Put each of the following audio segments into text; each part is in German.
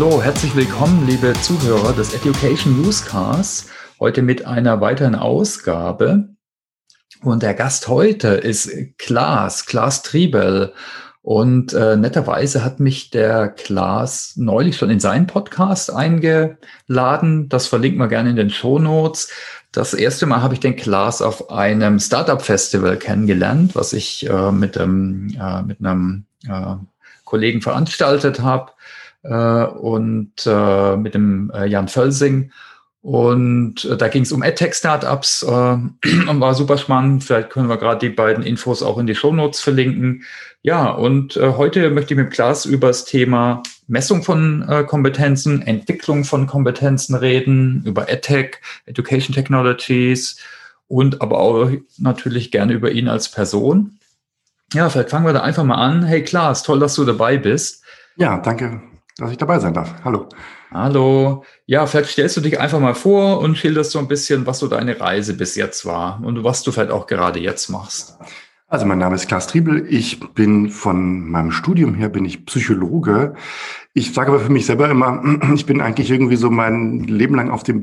Hallo, herzlich willkommen, liebe Zuhörer des Education Newscasts. Heute mit einer weiteren Ausgabe. Und der Gast heute ist Klaas, Klaas Triebel. Und äh, netterweise hat mich der Klaas neulich schon in seinen Podcast eingeladen. Das verlinkt man gerne in den Show Notes. Das erste Mal habe ich den Klaas auf einem Startup Festival kennengelernt, was ich äh, mit, ähm, äh, mit einem äh, Kollegen veranstaltet habe und äh, mit dem äh, Jan Völsing. Und äh, da ging es um EdTech-Startups äh, und war super spannend. Vielleicht können wir gerade die beiden Infos auch in die Shownotes verlinken. Ja, und äh, heute möchte ich mit Klaas über das Thema Messung von äh, Kompetenzen, Entwicklung von Kompetenzen reden, über EdTech, Education Technologies und aber auch natürlich gerne über ihn als Person. Ja, vielleicht fangen wir da einfach mal an. Hey Klaas, toll, dass du dabei bist. Ja, danke, dass ich dabei sein darf. Hallo. Hallo. Ja, vielleicht stellst du dich einfach mal vor und schilderst so ein bisschen, was so deine Reise bis jetzt war und was du vielleicht auch gerade jetzt machst. Also mein Name ist Klaas Triebel. Ich bin von meinem Studium her bin ich Psychologe. Ich sage aber für mich selber immer, ich bin eigentlich irgendwie so mein Leben lang auf dem,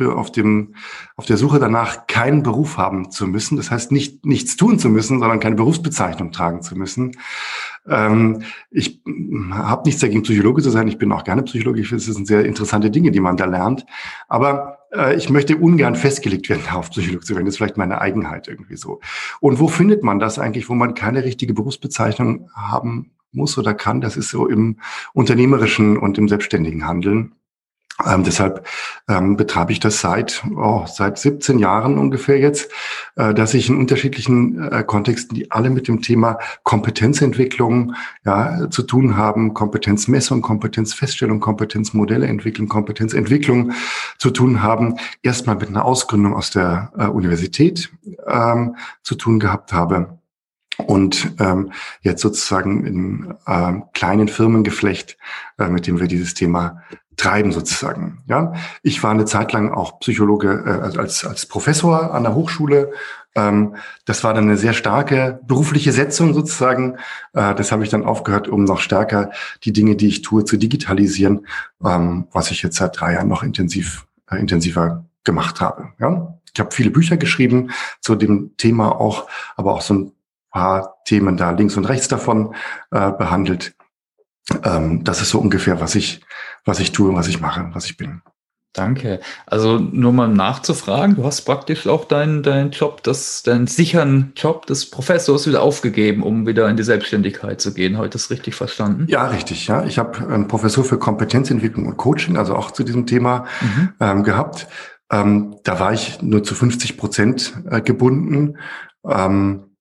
auf dem, auf der Suche danach, keinen Beruf haben zu müssen. Das heißt nicht nichts tun zu müssen, sondern keine Berufsbezeichnung tragen zu müssen. Ähm, ich habe nichts dagegen, Psychologe zu sein. Ich bin auch gerne Psychologe. Ich finde, es sind sehr interessante Dinge, die man da lernt. Aber äh, ich möchte ungern festgelegt werden, auf Psychologe zu werden. Das ist vielleicht meine Eigenheit irgendwie so. Und wo findet man das eigentlich, wo man keine richtige Berufsbezeichnung haben muss oder kann? Das ist so im unternehmerischen und im selbstständigen Handeln. Ähm, deshalb ähm, betreibe ich das seit, oh, seit 17 Jahren ungefähr jetzt, äh, dass ich in unterschiedlichen äh, Kontexten, die alle mit dem Thema Kompetenzentwicklung ja, zu tun haben, Kompetenzmessung, Kompetenzfeststellung, Kompetenzmodelle entwickeln, Kompetenzentwicklung zu tun haben, erstmal mit einer Ausgründung aus der äh, Universität ähm, zu tun gehabt habe und ähm, jetzt sozusagen in ähm, kleinen Firmengeflecht, äh, mit dem wir dieses Thema treiben sozusagen. Ja, ich war eine Zeit lang auch Psychologe äh, als als Professor an der Hochschule. Ähm, das war dann eine sehr starke berufliche Setzung sozusagen. Äh, das habe ich dann aufgehört, um noch stärker die Dinge, die ich tue, zu digitalisieren, ähm, was ich jetzt seit drei Jahren noch intensiv äh, intensiver gemacht habe. Ja, ich habe viele Bücher geschrieben zu dem Thema auch, aber auch so ein paar Themen da links und rechts davon äh, behandelt. Ähm, das ist so ungefähr, was ich, was ich tue, was ich mache, was ich bin. Danke. Also nur mal nachzufragen, du hast praktisch auch deinen deinen Job, das, deinen sicheren Job des Professors wieder aufgegeben, um wieder in die Selbstständigkeit zu gehen. Heute ist richtig verstanden? Ja, richtig. Ja, ich habe einen Professor für Kompetenzentwicklung und Coaching, also auch zu diesem Thema mhm. ähm, gehabt. Ähm, da war ich nur zu 50 Prozent äh, gebunden. Ähm,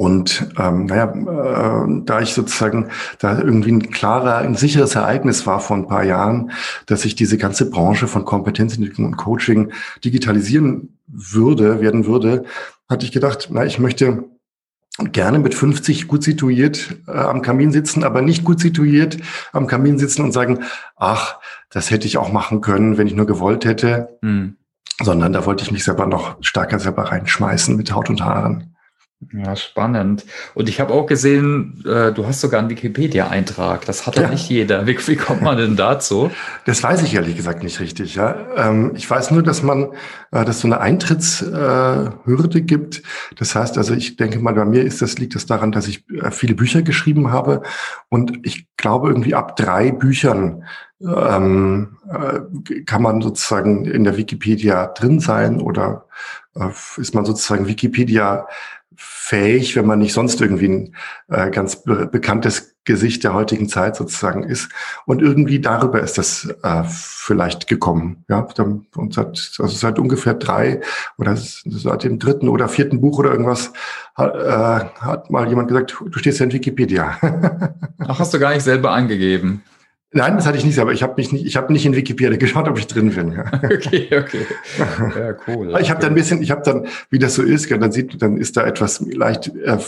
und ähm, naja, äh, da ich sozusagen da irgendwie ein klarer, ein sicheres Ereignis war vor ein paar Jahren, dass ich diese ganze Branche von Kompetenzentwicklung und Coaching digitalisieren würde, werden würde, hatte ich gedacht, na, ich möchte gerne mit 50 gut situiert äh, am Kamin sitzen, aber nicht gut situiert am Kamin sitzen und sagen, ach, das hätte ich auch machen können, wenn ich nur gewollt hätte. Mhm. Sondern da wollte ich mich selber noch stärker selber reinschmeißen mit Haut und Haaren. Ja, spannend. Und ich habe auch gesehen, äh, du hast sogar einen Wikipedia-Eintrag. Das hat ja nicht jeder. Wie, wie, kommt man denn dazu? Das weiß ich ehrlich gesagt nicht richtig. Ja, ähm, ich weiß nur, dass man, äh, dass so eine Eintrittshürde äh, gibt. Das heißt, also ich denke mal, bei mir ist das liegt das daran, dass ich äh, viele Bücher geschrieben habe und ich glaube irgendwie ab drei Büchern ähm, äh, kann man sozusagen in der Wikipedia drin sein oder ist man sozusagen Wikipedia fähig, wenn man nicht sonst irgendwie ein äh, ganz be bekanntes Gesicht der heutigen Zeit sozusagen ist. Und irgendwie darüber ist das äh, vielleicht gekommen. Ja, und seit, also seit ungefähr drei oder seit dem dritten oder vierten Buch oder irgendwas hat, äh, hat mal jemand gesagt, du stehst ja in Wikipedia. Ach, hast du gar nicht selber angegeben. Nein, das hatte ich nicht, aber ich habe mich nicht, ich habe nicht in Wikipedia geschaut, ob ich drin bin. okay, okay. Ja, cool. Ich habe dann ein bisschen, ich habe dann, wie das so ist, dann sieht, dann ist da etwas leicht äh, äh,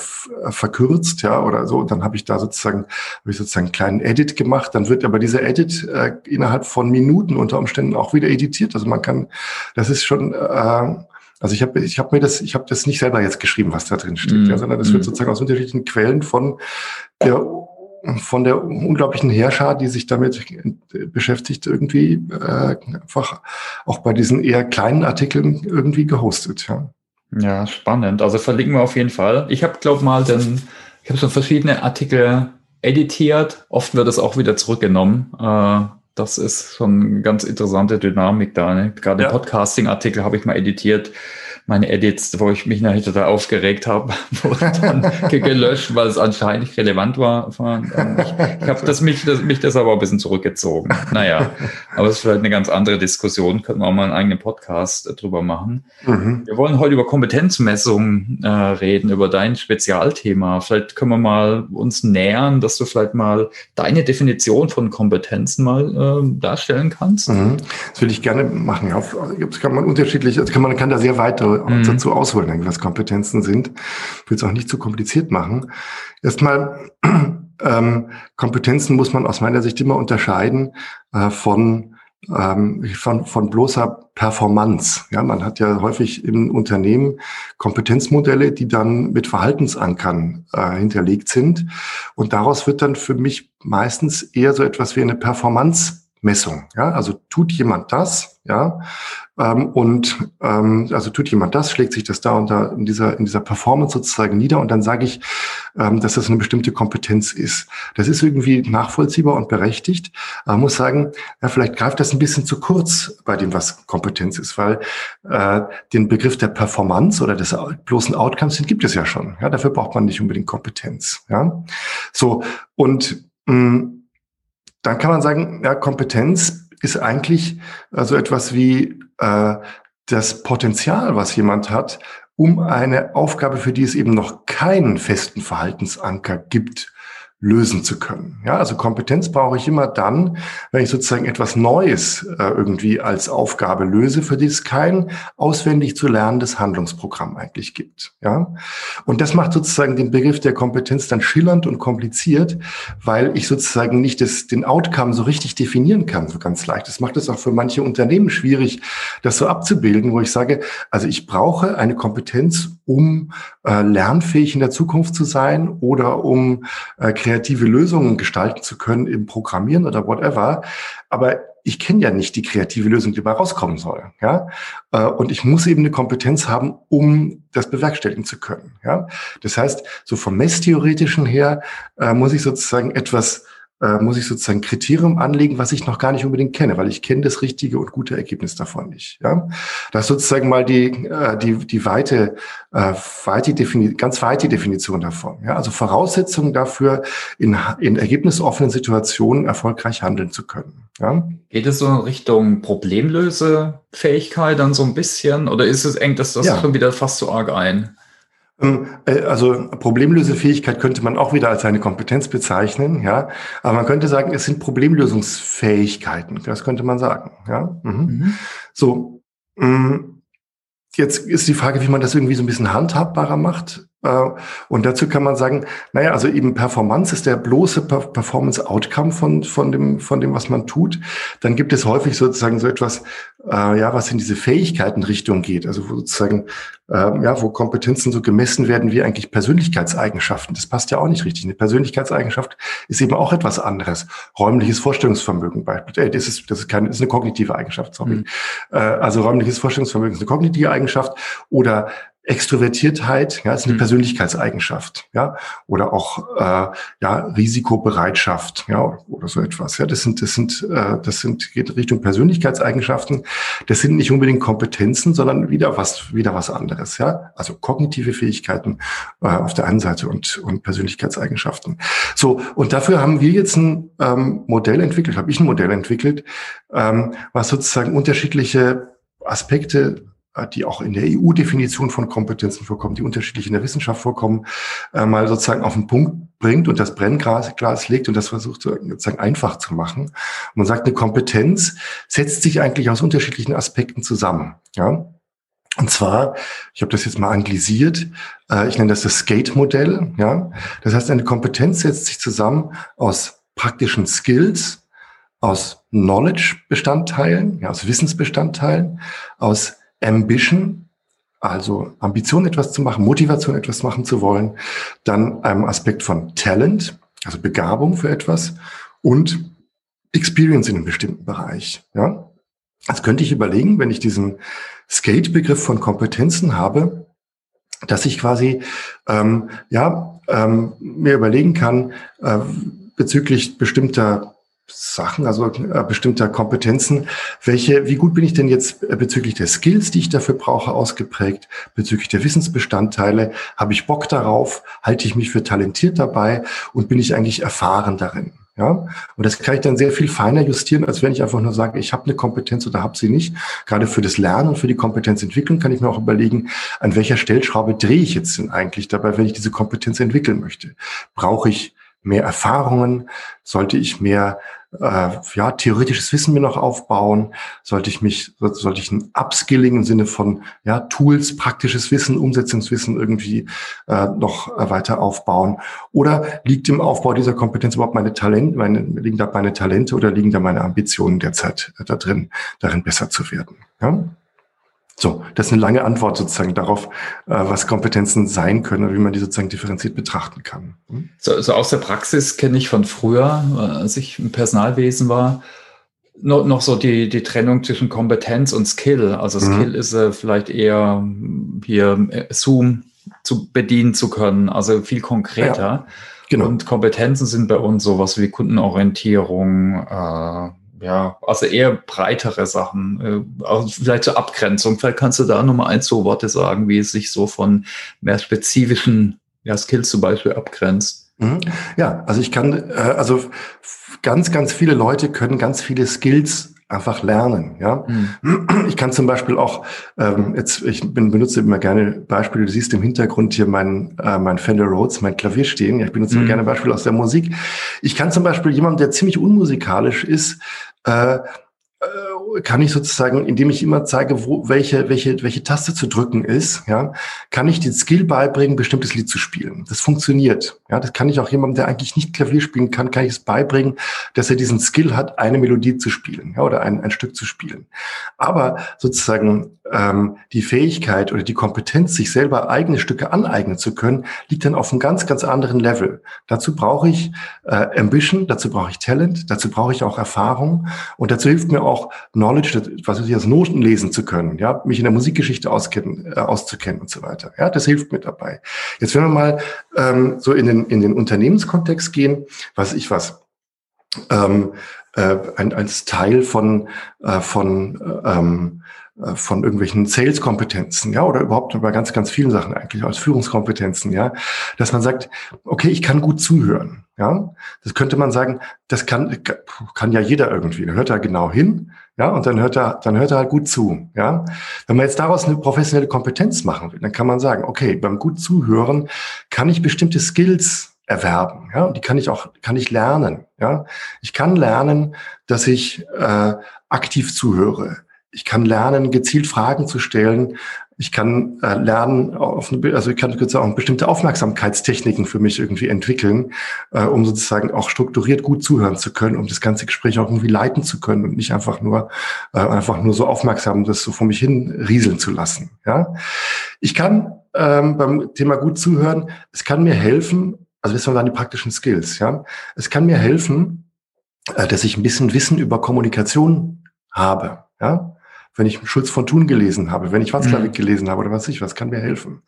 verkürzt, ja, oder so. Und dann habe ich da sozusagen, habe ich sozusagen einen kleinen Edit gemacht. Dann wird aber dieser Edit äh, innerhalb von Minuten unter Umständen auch wieder editiert. Also man kann, das ist schon, äh, also ich habe ich hab mir das, ich habe das nicht selber jetzt geschrieben, was da drin steht, mm. ja, sondern das wird mhm. sozusagen aus unterschiedlichen Quellen von der von der unglaublichen Heerschar, die sich damit beschäftigt, irgendwie äh, einfach auch bei diesen eher kleinen Artikeln irgendwie gehostet. Ja, ja spannend. Also verlinken wir auf jeden Fall. Ich habe, glaube mal, den, ich habe so verschiedene Artikel editiert. Oft wird es auch wieder zurückgenommen. Äh, das ist schon eine ganz interessante Dynamik da. Ne? Gerade ja. Podcasting-Artikel habe ich mal editiert meine Edits, wo ich mich nachher total aufgeregt habe, wurde dann gelöscht, weil es anscheinend nicht relevant war. Ich, ich habe das mich, das, mich das aber ein bisschen zurückgezogen. Naja, aber es ist vielleicht eine ganz andere Diskussion. Könnten wir auch mal einen eigenen Podcast drüber machen. Mhm. Wir wollen heute über Kompetenzmessung äh, reden, über dein Spezialthema. Vielleicht können wir mal uns nähern, dass du vielleicht mal deine Definition von Kompetenzen mal äh, darstellen kannst. Mhm. Das würde ich gerne machen. Das kann man unterschiedlich, also kann man kann da sehr weit mhm. dazu ausholen, was Kompetenzen sind. Ich will es auch nicht zu kompliziert machen. Erstmal, ähm, Kompetenzen muss man aus meiner Sicht immer unterscheiden äh, von ähm, von, von bloßer Performance. Ja, man hat ja häufig im Unternehmen Kompetenzmodelle, die dann mit Verhaltensankern äh, hinterlegt sind. Und daraus wird dann für mich meistens eher so etwas wie eine Performance-Messung. Ja, also tut jemand das, ja, ähm, und ähm, also tut jemand das, schlägt sich das da und da in dieser, in dieser Performance sozusagen nieder und dann sage ich, ähm, dass das eine bestimmte Kompetenz ist. Das ist irgendwie nachvollziehbar und berechtigt. Aber man muss sagen, ja, vielleicht greift das ein bisschen zu kurz bei dem, was Kompetenz ist, weil äh, den Begriff der Performance oder des bloßen Outcomes, den gibt es ja schon. Ja, dafür braucht man nicht unbedingt Kompetenz. Ja, so und mh, mm, dann kann man sagen, ja, Kompetenz ist eigentlich also etwas wie äh, das Potenzial, was jemand hat, um eine Aufgabe, für die es eben noch keinen festen Verhaltensanker gibt, lösen zu können. Ja, also Kompetenz brauche ich immer dann, wenn ich sozusagen etwas Neues äh, irgendwie als Aufgabe löse, für die es kein auswendig zu lernendes Handlungsprogramm eigentlich gibt. Ja, und das macht sozusagen den Begriff der Kompetenz dann schillernd und kompliziert, weil ich sozusagen nicht das, den Outcome so richtig definieren kann, so ganz leicht. Das macht es auch für manche Unternehmen schwierig, das so abzubilden, wo ich sage, also ich brauche eine Kompetenz, um äh, lernfähig in der Zukunft zu sein oder um äh, kreative Lösungen gestalten zu können im Programmieren oder whatever. Aber ich kenne ja nicht die kreative Lösung, die dabei rauskommen soll. Ja? Äh, und ich muss eben eine Kompetenz haben, um das bewerkstelligen zu können. Ja? Das heißt, so vom Messtheoretischen her äh, muss ich sozusagen etwas äh, muss ich sozusagen Kriterium anlegen, was ich noch gar nicht unbedingt kenne, weil ich kenne das richtige und gute Ergebnis davon nicht. Ja? Das ist sozusagen mal die, äh, die, die weite, äh, weite Defini ganz weite Definition davon. Ja? Also Voraussetzungen dafür, in, in ergebnisoffenen Situationen erfolgreich handeln zu können. Ja? Geht es so in Richtung Problemlösefähigkeit dann so ein bisschen oder ist es eng, dass das ja. schon wieder fast so arg ein? Ähm, äh, also Problemlösefähigkeit könnte man auch wieder als eine Kompetenz bezeichnen, ja. Aber man könnte sagen, es sind Problemlösungsfähigkeiten. Das könnte man sagen, ja. Mhm. Mhm. So. Mm, jetzt ist die Frage, wie man das irgendwie so ein bisschen handhabbarer macht. Äh, und dazu kann man sagen, naja, also eben Performance ist der bloße Performance-Outcome von, von, dem, von dem, was man tut. Dann gibt es häufig sozusagen so etwas, äh, ja, was in diese Fähigkeitenrichtung geht. Also wo sozusagen, äh, ja, wo Kompetenzen so gemessen werden wie eigentlich Persönlichkeitseigenschaften. Das passt ja auch nicht richtig. Eine Persönlichkeitseigenschaft ist eben auch etwas anderes. Räumliches Vorstellungsvermögen beispielsweise. Äh, das ist, das ist keine, das ist eine kognitive Eigenschaft, sorry. Mhm. Äh, also räumliches Vorstellungsvermögen ist eine kognitive Eigenschaft oder Extrovertiertheit, ja, ist eine mhm. Persönlichkeitseigenschaft, ja, oder auch äh, ja Risikobereitschaft, ja, oder so etwas. Ja, das sind das sind äh, das sind geht Richtung Persönlichkeitseigenschaften. Das sind nicht unbedingt Kompetenzen, sondern wieder was wieder was anderes, ja. Also kognitive Fähigkeiten äh, auf der einen Seite und und Persönlichkeitseigenschaften. So und dafür haben wir jetzt ein ähm, Modell entwickelt, habe ich ein Modell entwickelt, ähm, was sozusagen unterschiedliche Aspekte die auch in der EU-Definition von Kompetenzen vorkommen, die unterschiedlich in der Wissenschaft vorkommen, äh, mal sozusagen auf den Punkt bringt und das Brennglas Glas legt und das versucht sozusagen einfach zu machen. Man sagt, eine Kompetenz setzt sich eigentlich aus unterschiedlichen Aspekten zusammen. Ja? Und zwar, ich habe das jetzt mal anglisiert, äh, ich nenne das das Skate-Modell. Ja? Das heißt, eine Kompetenz setzt sich zusammen aus praktischen Skills, aus Knowledge-Bestandteilen, ja, aus Wissensbestandteilen, aus Ambition, also Ambition etwas zu machen, Motivation etwas machen zu wollen, dann einem Aspekt von Talent, also Begabung für etwas und Experience in einem bestimmten Bereich. Ja? Also könnte ich überlegen, wenn ich diesen Skate-Begriff von Kompetenzen habe, dass ich quasi ähm, ja ähm, mir überlegen kann äh, bezüglich bestimmter Sachen, also äh, bestimmter Kompetenzen. Welche, wie gut bin ich denn jetzt äh, bezüglich der Skills, die ich dafür brauche, ausgeprägt? Bezüglich der Wissensbestandteile? Habe ich Bock darauf? Halte ich mich für talentiert dabei? Und bin ich eigentlich erfahren darin? Ja, und das kann ich dann sehr viel feiner justieren, als wenn ich einfach nur sage, ich habe eine Kompetenz oder habe sie nicht. Gerade für das Lernen und für die Kompetenzentwicklung kann ich mir auch überlegen, an welcher Stellschraube drehe ich jetzt denn eigentlich dabei, wenn ich diese Kompetenz entwickeln möchte. Brauche ich mehr Erfahrungen? Sollte ich mehr äh, ja, theoretisches Wissen mir noch aufbauen? Sollte ich mich, sollte ich ein Upskilling im Sinne von ja, Tools, praktisches Wissen, Umsetzungswissen irgendwie äh, noch äh, weiter aufbauen? Oder liegt im Aufbau dieser Kompetenz überhaupt meine Talente, meine, liegen da meine Talente oder liegen da meine Ambitionen derzeit da drin, darin besser zu werden? Ja? So, das ist eine lange Antwort sozusagen darauf, äh, was Kompetenzen sein können und wie man die sozusagen differenziert betrachten kann. Hm? So, so aus der Praxis kenne ich von früher, äh, als ich im Personalwesen war, noch, noch so die, die Trennung zwischen Kompetenz und Skill. Also mhm. Skill ist äh, vielleicht eher hier Zoom zu bedienen zu können, also viel konkreter. Ja, genau. Und Kompetenzen sind bei uns sowas wie Kundenorientierung, äh, ja, also eher breitere Sachen, äh, vielleicht zur Abgrenzung. Vielleicht kannst du da nochmal ein, zwei Worte sagen, wie es sich so von mehr spezifischen ja, Skills zum Beispiel abgrenzt. Mhm. Ja, also ich kann, äh, also ganz, ganz viele Leute können ganz viele Skills einfach lernen. Ja, mhm. ich kann zum Beispiel auch ähm, jetzt, ich bin, benutze immer gerne Beispiele. Du siehst im Hintergrund hier mein äh, mein Fender Rhodes, mein Klavier stehen. Ja, ich benutze mhm. gerne Beispiele aus der Musik. Ich kann zum Beispiel jemand, der ziemlich unmusikalisch ist, äh, äh, kann ich sozusagen, indem ich immer zeige, wo, welche, welche, welche Taste zu drücken ist, ja, kann ich den Skill beibringen, bestimmtes Lied zu spielen. Das funktioniert. Ja, das kann ich auch jemandem, der eigentlich nicht Klavier spielen kann, kann ich es beibringen, dass er diesen Skill hat, eine Melodie zu spielen, ja, oder ein, ein Stück zu spielen. Aber sozusagen ähm, die Fähigkeit oder die Kompetenz, sich selber eigene Stücke aneignen zu können, liegt dann auf einem ganz, ganz anderen Level. Dazu brauche ich äh, Ambition, dazu brauche ich Talent, dazu brauche ich auch Erfahrung und dazu hilft mir auch Knowledge, was ich, aus Noten lesen zu können, ja, mich in der Musikgeschichte auskennen, äh, auszukennen und so weiter. Ja, das hilft mir dabei. Jetzt wenn wir mal ähm, so in den, in den Unternehmenskontext gehen, was ich was, ähm, äh, ein, als Teil von, äh, von äh, ähm, äh, von irgendwelchen Sales-Kompetenzen, ja, oder überhaupt über ganz, ganz vielen Sachen eigentlich, als Führungskompetenzen, ja, dass man sagt, okay, ich kann gut zuhören, ja. Das könnte man sagen, das kann, kann ja jeder irgendwie. Dann hört er genau hin, ja, und dann hört er, dann hört er halt gut zu, ja. Wenn man jetzt daraus eine professionelle Kompetenz machen will, dann kann man sagen, okay, beim gut zuhören kann ich bestimmte Skills erwerben, ja, und die kann ich auch, kann ich lernen, ja. Ich kann lernen, dass ich äh, aktiv zuhöre ich kann lernen, gezielt Fragen zu stellen. Ich kann äh, lernen, auf eine, also ich kann auch bestimmte Aufmerksamkeitstechniken für mich irgendwie entwickeln, äh, um sozusagen auch strukturiert gut zuhören zu können, um das ganze Gespräch auch irgendwie leiten zu können und nicht einfach nur äh, einfach nur so aufmerksam das so vor mich hin rieseln zu lassen. Ja, ich kann ähm, beim Thema gut zuhören, es kann mir helfen, also das sind dann die praktischen Skills. Ja, es kann mir helfen, äh, dass ich ein bisschen Wissen über Kommunikation habe. Ja, wenn ich Schulz von Thun gelesen habe, wenn ich Watzlawick mhm. gelesen habe oder was ich was, kann mir helfen.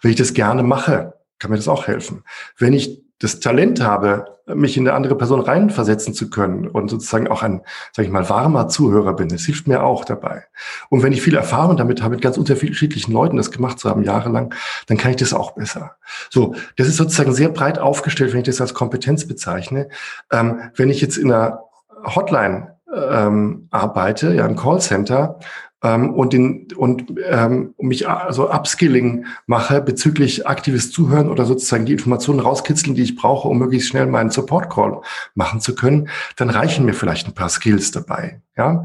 Wenn ich das gerne mache, kann mir das auch helfen. Wenn ich das Talent habe, mich in eine andere Person reinversetzen zu können und sozusagen auch ein, sage ich mal, warmer Zuhörer bin, das hilft mir auch dabei. Und wenn ich viel Erfahrung damit habe, mit ganz unterschiedlichen Leuten das gemacht zu haben, jahrelang, dann kann ich das auch besser. So, das ist sozusagen sehr breit aufgestellt, wenn ich das als Kompetenz bezeichne. Ähm, wenn ich jetzt in einer Hotline ähm, arbeite, ja im Callcenter ähm, und, den, und ähm, mich also Upskilling mache bezüglich aktives Zuhören oder sozusagen die Informationen rauskitzeln, die ich brauche, um möglichst schnell meinen Support Call machen zu können, dann reichen mir vielleicht ein paar Skills dabei. Ja,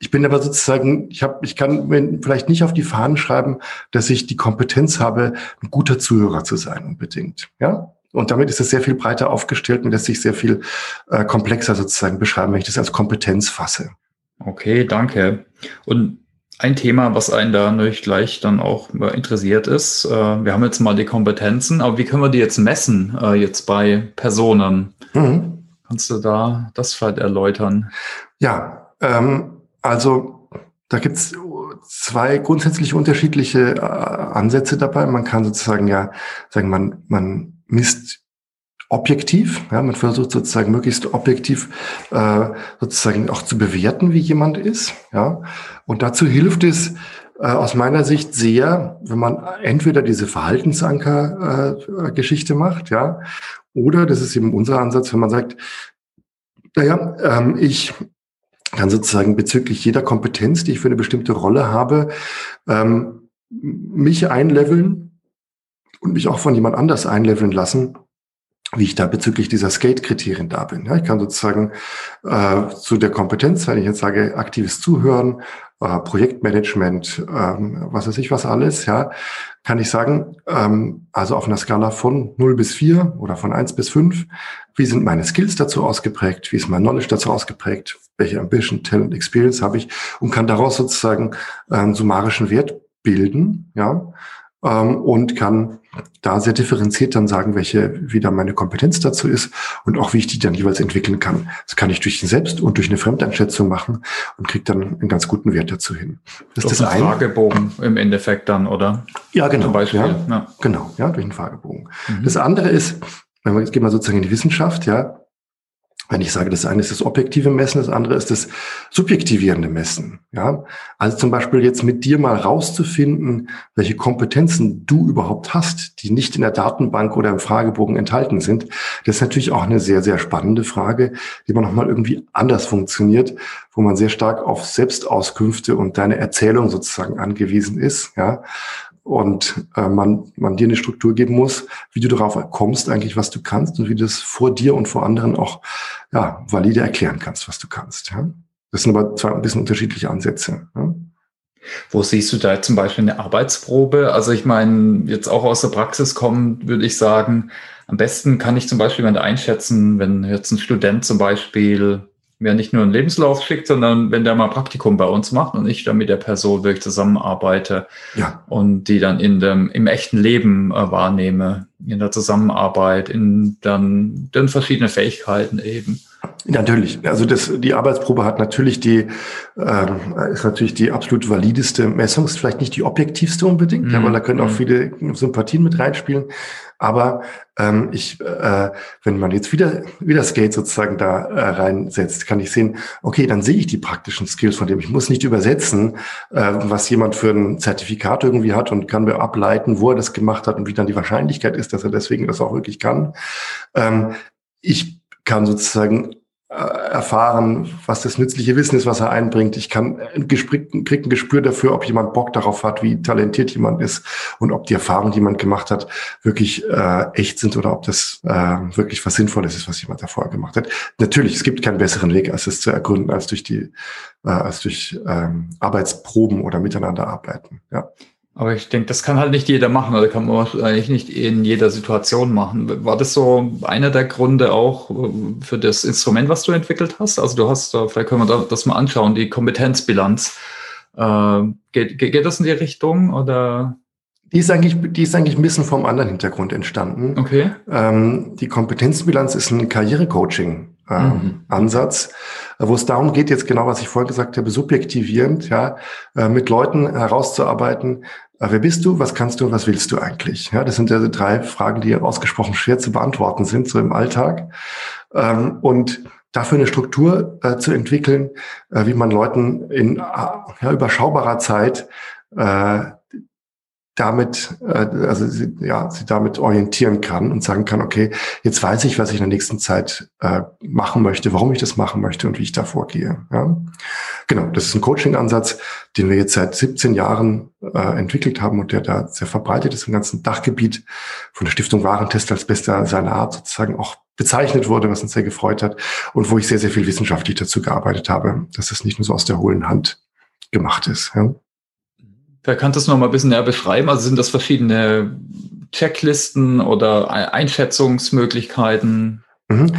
ich bin aber sozusagen, ich habe, ich kann mir vielleicht nicht auf die Fahnen schreiben, dass ich die Kompetenz habe, ein guter Zuhörer zu sein unbedingt. Ja, und damit ist es sehr viel breiter aufgestellt und lässt sich sehr viel äh, komplexer sozusagen beschreiben, wenn ich das als Kompetenz fasse. Okay, danke. Und ein Thema, was einen da natürlich gleich dann auch interessiert ist, äh, wir haben jetzt mal die Kompetenzen, aber wie können wir die jetzt messen, äh, jetzt bei Personen? Mhm. Kannst du da das vielleicht erläutern? Ja, ähm, also da gibt es zwei grundsätzlich unterschiedliche äh, Ansätze dabei. Man kann sozusagen ja sagen, man, man misst objektiv, ja, man versucht sozusagen möglichst objektiv äh, sozusagen auch zu bewerten, wie jemand ist. Ja. Und dazu hilft es äh, aus meiner Sicht sehr, wenn man entweder diese Verhaltensanker-Geschichte äh, macht, ja, oder das ist eben unser Ansatz, wenn man sagt, naja, ähm, ich kann sozusagen bezüglich jeder Kompetenz, die ich für eine bestimmte Rolle habe, ähm, mich einleveln und mich auch von jemand anders einleveln lassen, wie ich da bezüglich dieser Skate-Kriterien da bin. Ja, ich kann sozusagen äh, zu der Kompetenz, wenn ich jetzt sage, aktives Zuhören, äh, Projektmanagement, ähm, was weiß ich was alles, ja, kann ich sagen, ähm, also auf einer Skala von 0 bis 4 oder von 1 bis 5, wie sind meine Skills dazu ausgeprägt, wie ist mein Knowledge dazu ausgeprägt, welche Ambition, Talent, Experience habe ich und kann daraus sozusagen ähm, summarischen Wert bilden, ja, ähm, und kann da sehr differenziert dann sagen, welche wieder meine Kompetenz dazu ist und auch wie ich die dann jeweils entwickeln kann. Das kann ich durch den Selbst- und durch eine Fremdeinschätzung machen und kriege dann einen ganz guten Wert dazu hin. Das ist das ein Fragebogen im Endeffekt dann, oder? Ja, genau. Zum Beispiel. Ja, ja. Genau, ja, durch einen Fragebogen. Mhm. Das andere ist, wenn wir jetzt gehen wir sozusagen in die Wissenschaft, ja, wenn ich sage, das eine ist das objektive Messen, das andere ist das subjektivierende Messen. Ja, also zum Beispiel jetzt mit dir mal rauszufinden, welche Kompetenzen du überhaupt hast, die nicht in der Datenbank oder im Fragebogen enthalten sind. Das ist natürlich auch eine sehr, sehr spannende Frage, die man nochmal irgendwie anders funktioniert, wo man sehr stark auf Selbstauskünfte und deine Erzählung sozusagen angewiesen ist. Ja, und äh, man, man dir eine Struktur geben muss, wie du darauf kommst, eigentlich, was du kannst und wie du das vor dir und vor anderen auch ja, valide erklären kannst, was du kannst. Ja? Das sind aber zwei ein bisschen unterschiedliche Ansätze. Ja? Wo siehst du da zum Beispiel eine Arbeitsprobe? Also ich meine, jetzt auch aus der Praxis kommt, würde ich sagen, am besten kann ich zum Beispiel einschätzen, wenn jetzt ein Student zum Beispiel mir nicht nur einen Lebenslauf schickt, sondern wenn der mal Praktikum bei uns macht und ich dann mit der Person wirklich zusammenarbeite ja. und die dann in dem, im echten Leben äh, wahrnehme, in der Zusammenarbeit, in dann, dann verschiedene Fähigkeiten eben. Natürlich. Also das, die Arbeitsprobe hat natürlich die, äh, ist natürlich die absolut valideste Messung, ist vielleicht nicht die objektivste unbedingt, mhm. weil da können auch mhm. viele Sympathien mit reinspielen. Aber ähm, ich, äh, wenn man jetzt wieder, wieder Skate sozusagen da äh, reinsetzt, kann ich sehen, okay, dann sehe ich die praktischen Skills von dem. Ich muss nicht übersetzen, äh, was jemand für ein Zertifikat irgendwie hat und kann mir ableiten, wo er das gemacht hat und wie dann die Wahrscheinlichkeit ist, dass er deswegen das auch wirklich kann. Ähm, ich kann sozusagen äh, erfahren, was das nützliche Wissen ist, was er einbringt. Ich kann krieg ein Gespür dafür, ob jemand Bock darauf hat, wie talentiert jemand ist und ob die Erfahrungen, die jemand gemacht hat, wirklich äh, echt sind oder ob das äh, wirklich was Sinnvolles ist, was jemand davor gemacht hat. Natürlich, es gibt keinen besseren Weg, als es zu ergründen, als durch die, äh, als durch ähm, Arbeitsproben oder miteinander arbeiten. Ja. Aber ich denke, das kann halt nicht jeder machen oder kann man wahrscheinlich nicht in jeder Situation machen. War das so einer der Gründe auch äh, für das Instrument, was du entwickelt hast? Also du hast, vielleicht können wir das mal anschauen, die Kompetenzbilanz. Äh, geht, geht das in die Richtung oder? Die ist eigentlich, die ist eigentlich ein bisschen vom anderen Hintergrund entstanden. Okay. Ähm, die Kompetenzbilanz ist ein Karrierecoaching. Ähm, mhm. Ansatz, wo es darum geht, jetzt genau, was ich vorher gesagt habe, subjektivierend, ja, äh, mit Leuten herauszuarbeiten, äh, wer bist du, was kannst du und was willst du eigentlich? Ja, das sind ja drei Fragen, die ausgesprochen schwer zu beantworten sind, so im Alltag. Ähm, und dafür eine Struktur äh, zu entwickeln, äh, wie man Leuten in ja, überschaubarer Zeit damit, äh, also sie, ja, sie damit orientieren kann und sagen kann, okay, jetzt weiß ich, was ich in der nächsten Zeit äh, machen möchte, warum ich das machen möchte und wie ich da vorgehe. Ja? Genau, das ist ein Coaching-Ansatz, den wir jetzt seit 17 Jahren äh, entwickelt haben und der da sehr verbreitet ist im ganzen Dachgebiet von der Stiftung Warentest als bester seiner Art sozusagen auch bezeichnet wurde, was uns sehr gefreut hat und wo ich sehr, sehr viel wissenschaftlich dazu gearbeitet habe, dass es nicht nur so aus der hohlen Hand gemacht ist. Ja? Wer kann das noch mal ein bisschen näher beschreiben? Also sind das verschiedene Checklisten oder Einschätzungsmöglichkeiten? Mhm.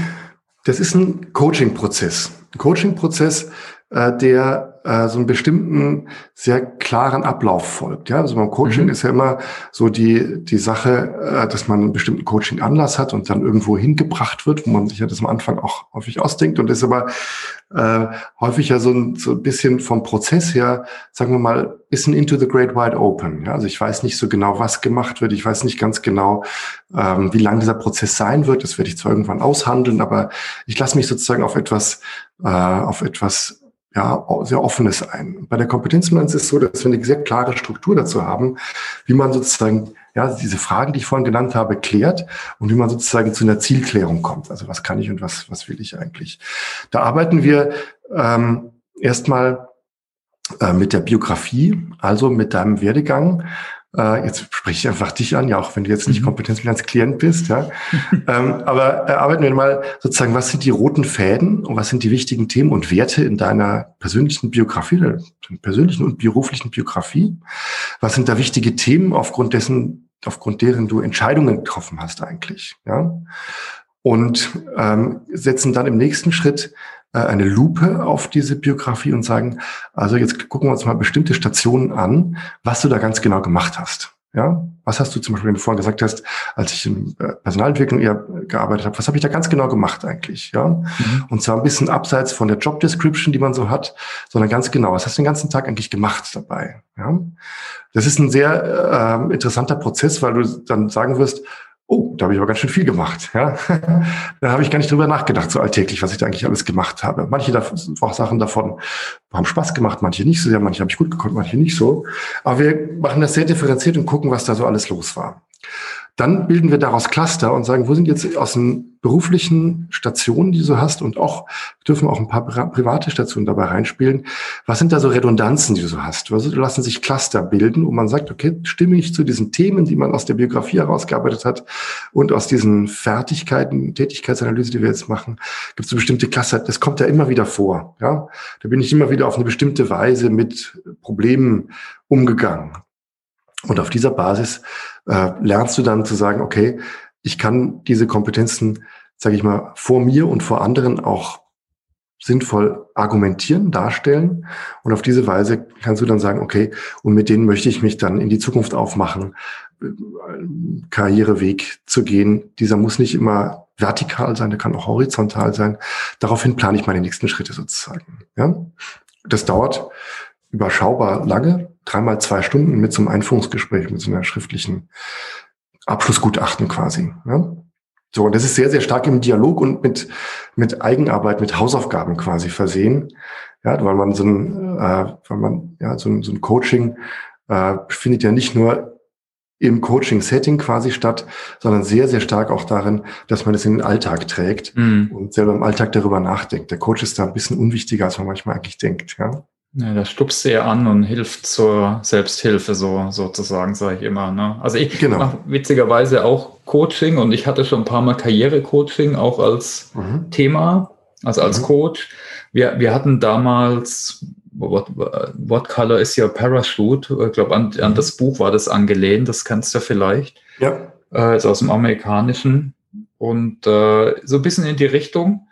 Das ist ein Coaching-Prozess. Ein Coaching-Prozess, äh, der äh, so einen bestimmten, sehr klaren Ablauf folgt. Ja, also beim Coaching mhm. ist ja immer so die, die Sache, äh, dass man einen bestimmten Coaching-Anlass hat und dann irgendwo hingebracht wird, wo man sich ja das am Anfang auch häufig ausdenkt und das ist aber äh, häufig ja so ein, so ein bisschen vom Prozess her, sagen wir mal, bisschen into the great wide open. Ja, also ich weiß nicht so genau, was gemacht wird. Ich weiß nicht ganz genau, ähm, wie lang dieser Prozess sein wird. Das werde ich zwar irgendwann aushandeln, aber ich lasse mich sozusagen auf etwas, äh, auf etwas ja, sehr offenes ein. Bei der Kompetenzbilanz ist es so, dass wir eine sehr klare Struktur dazu haben, wie man sozusagen ja, diese Fragen, die ich vorhin genannt habe, klärt und wie man sozusagen zu einer Zielklärung kommt. Also was kann ich und was, was will ich eigentlich? Da arbeiten wir ähm, erstmal äh, mit der Biografie, also mit deinem Werdegang. Äh, jetzt spreche ich einfach dich an, ja, auch wenn du jetzt nicht mhm. Kompetenzbilanz-Klient bist, ja. ähm, aber äh, arbeiten wir mal sozusagen, was sind die roten Fäden und was sind die wichtigen Themen und Werte in deiner persönlichen Biografie, deiner persönlichen und beruflichen Biografie? Was sind da wichtige Themen aufgrund dessen, aufgrund deren du Entscheidungen getroffen hast eigentlich, ja? Und ähm, setzen dann im nächsten Schritt äh, eine Lupe auf diese Biografie und sagen, also jetzt gucken wir uns mal bestimmte Stationen an, was du da ganz genau gemacht hast. Ja, was hast du zum Beispiel, wenn du vorhin gesagt hast, als ich in äh, Personalentwicklung eher gearbeitet habe, was habe ich da ganz genau gemacht eigentlich? Ja, mhm. und zwar ein bisschen abseits von der Job Description, die man so hat, sondern ganz genau, was hast du den ganzen Tag eigentlich gemacht dabei? Ja, das ist ein sehr äh, interessanter Prozess, weil du dann sagen wirst, Oh, da habe ich aber ganz schön viel gemacht. Ja? da habe ich gar nicht drüber nachgedacht, so alltäglich, was ich da eigentlich alles gemacht habe. Manche davon, Sachen davon haben Spaß gemacht, manche nicht so sehr, manche habe ich gut gekonnt, manche nicht so. Aber wir machen das sehr differenziert und gucken, was da so alles los war. Dann bilden wir daraus Cluster und sagen, wo sind jetzt aus den beruflichen Stationen, die du hast und auch dürfen auch ein paar private Stationen dabei reinspielen. Was sind da so Redundanzen, die du so hast? Also lassen sich Cluster bilden, wo man sagt, okay, stimme ich zu diesen Themen, die man aus der Biografie herausgearbeitet hat und aus diesen Fertigkeiten, Tätigkeitsanalyse, die wir jetzt machen, gibt es so bestimmte Cluster. Das kommt ja immer wieder vor. Ja, da bin ich immer wieder auf eine bestimmte Weise mit Problemen umgegangen. Und auf dieser Basis äh, lernst du dann zu sagen, okay, ich kann diese Kompetenzen, sage ich mal, vor mir und vor anderen auch sinnvoll argumentieren, darstellen. Und auf diese Weise kannst du dann sagen, okay, und mit denen möchte ich mich dann in die Zukunft aufmachen, Karriereweg zu gehen. Dieser muss nicht immer vertikal sein, der kann auch horizontal sein. Daraufhin plane ich meine nächsten Schritte sozusagen. Ja? Das dauert überschaubar lange, dreimal zwei Stunden mit so einem Einführungsgespräch, mit so einer schriftlichen Abschlussgutachten quasi. Ja? So, und das ist sehr, sehr stark im Dialog und mit, mit Eigenarbeit, mit Hausaufgaben quasi versehen. Ja, weil man so ein, äh, weil man, ja, so ein, so ein Coaching äh, findet ja nicht nur im Coaching-Setting quasi statt, sondern sehr, sehr stark auch darin, dass man es in den Alltag trägt mhm. und selber im Alltag darüber nachdenkt. Der Coach ist da ein bisschen unwichtiger, als man manchmal eigentlich denkt. Ja? Ja, das stupst sehr an und hilft zur Selbsthilfe, so sozusagen, sage ich immer. Ne? Also ich genau. mache witzigerweise auch Coaching und ich hatte schon ein paar Mal Karrierecoaching auch als mhm. Thema, also als mhm. Coach. Wir, wir hatten damals, what, what Color is Your Parachute? Ich glaube, an, an mhm. das Buch war das angelehnt, das kennst du vielleicht. Ja. Äh, ist aus dem Amerikanischen. Und äh, so ein bisschen in die Richtung.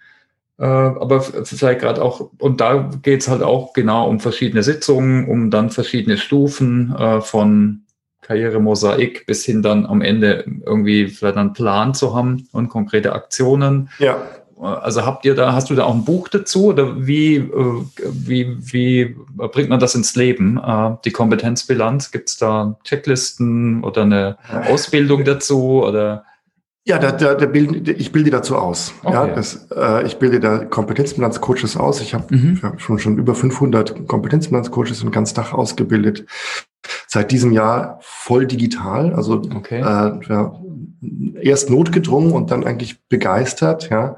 Äh, aber vielleicht gerade auch, und da geht es halt auch genau um verschiedene Sitzungen, um dann verschiedene Stufen äh, von Karrieremosaik bis hin dann am Ende irgendwie vielleicht einen Plan zu haben und konkrete Aktionen. Ja. Also habt ihr da, hast du da auch ein Buch dazu oder wie, äh, wie, wie bringt man das ins Leben? Die Kompetenzbilanz, gibt es da Checklisten oder eine Ausbildung dazu oder? Ja, da, da, da bilden, ich bilde dazu aus. Okay. Ja, das, äh, ich bilde da Kompetenzbilanzcoaches aus. Ich habe mhm. hab schon, schon über 500 Kompetenzbilanzcoaches im ganzen Tag ausgebildet. Seit diesem Jahr voll digital. Also okay. äh, ja, erst notgedrungen und dann eigentlich begeistert. Ja,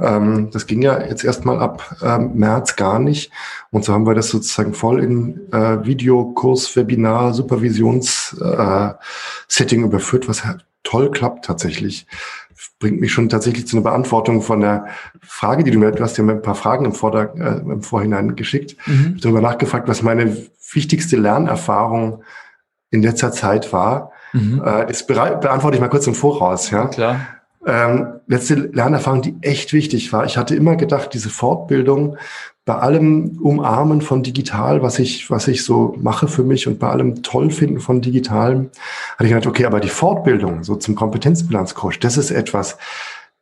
ähm, das ging ja jetzt erstmal ab ähm, März gar nicht. Und so haben wir das sozusagen voll in äh, Videokurs, Webinar, Supervisions-Setting äh, überführt, was toll klappt tatsächlich. Bringt mich schon tatsächlich zu einer Beantwortung von der Frage, die du mir, du hast ja mir ein paar Fragen im, Vorder-, äh, im Vorhinein geschickt. Mhm. Darüber nachgefragt, was meine wichtigste Lernerfahrung in letzter Zeit war. Mhm. Äh, das beantworte ich mal kurz im Voraus. Ja, klar. Ähm, letzte Lernerfahrung, die echt wichtig war. Ich hatte immer gedacht, diese Fortbildung bei allem Umarmen von digital, was ich, was ich so mache für mich und bei allem Tollfinden von digitalem, hatte ich gedacht, okay, aber die Fortbildung so zum Kompetenzbilanzcoach, das ist etwas,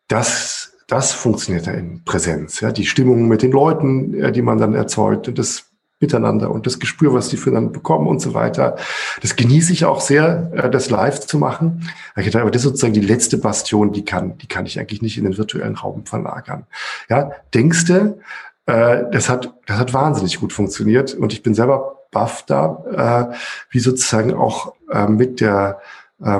das, das funktioniert ja in Präsenz. Ja, die Stimmung mit den Leuten, die man dann erzeugt und das Miteinander und das Gespür, was die füreinander bekommen und so weiter. Das genieße ich auch sehr, äh, das live zu machen. Aber das ist sozusagen die letzte Bastion, die kann, die kann ich eigentlich nicht in den virtuellen Raum verlagern. Ja, denkst du, äh, das hat, das hat wahnsinnig gut funktioniert und ich bin selber baff da, äh, wie sozusagen auch mit der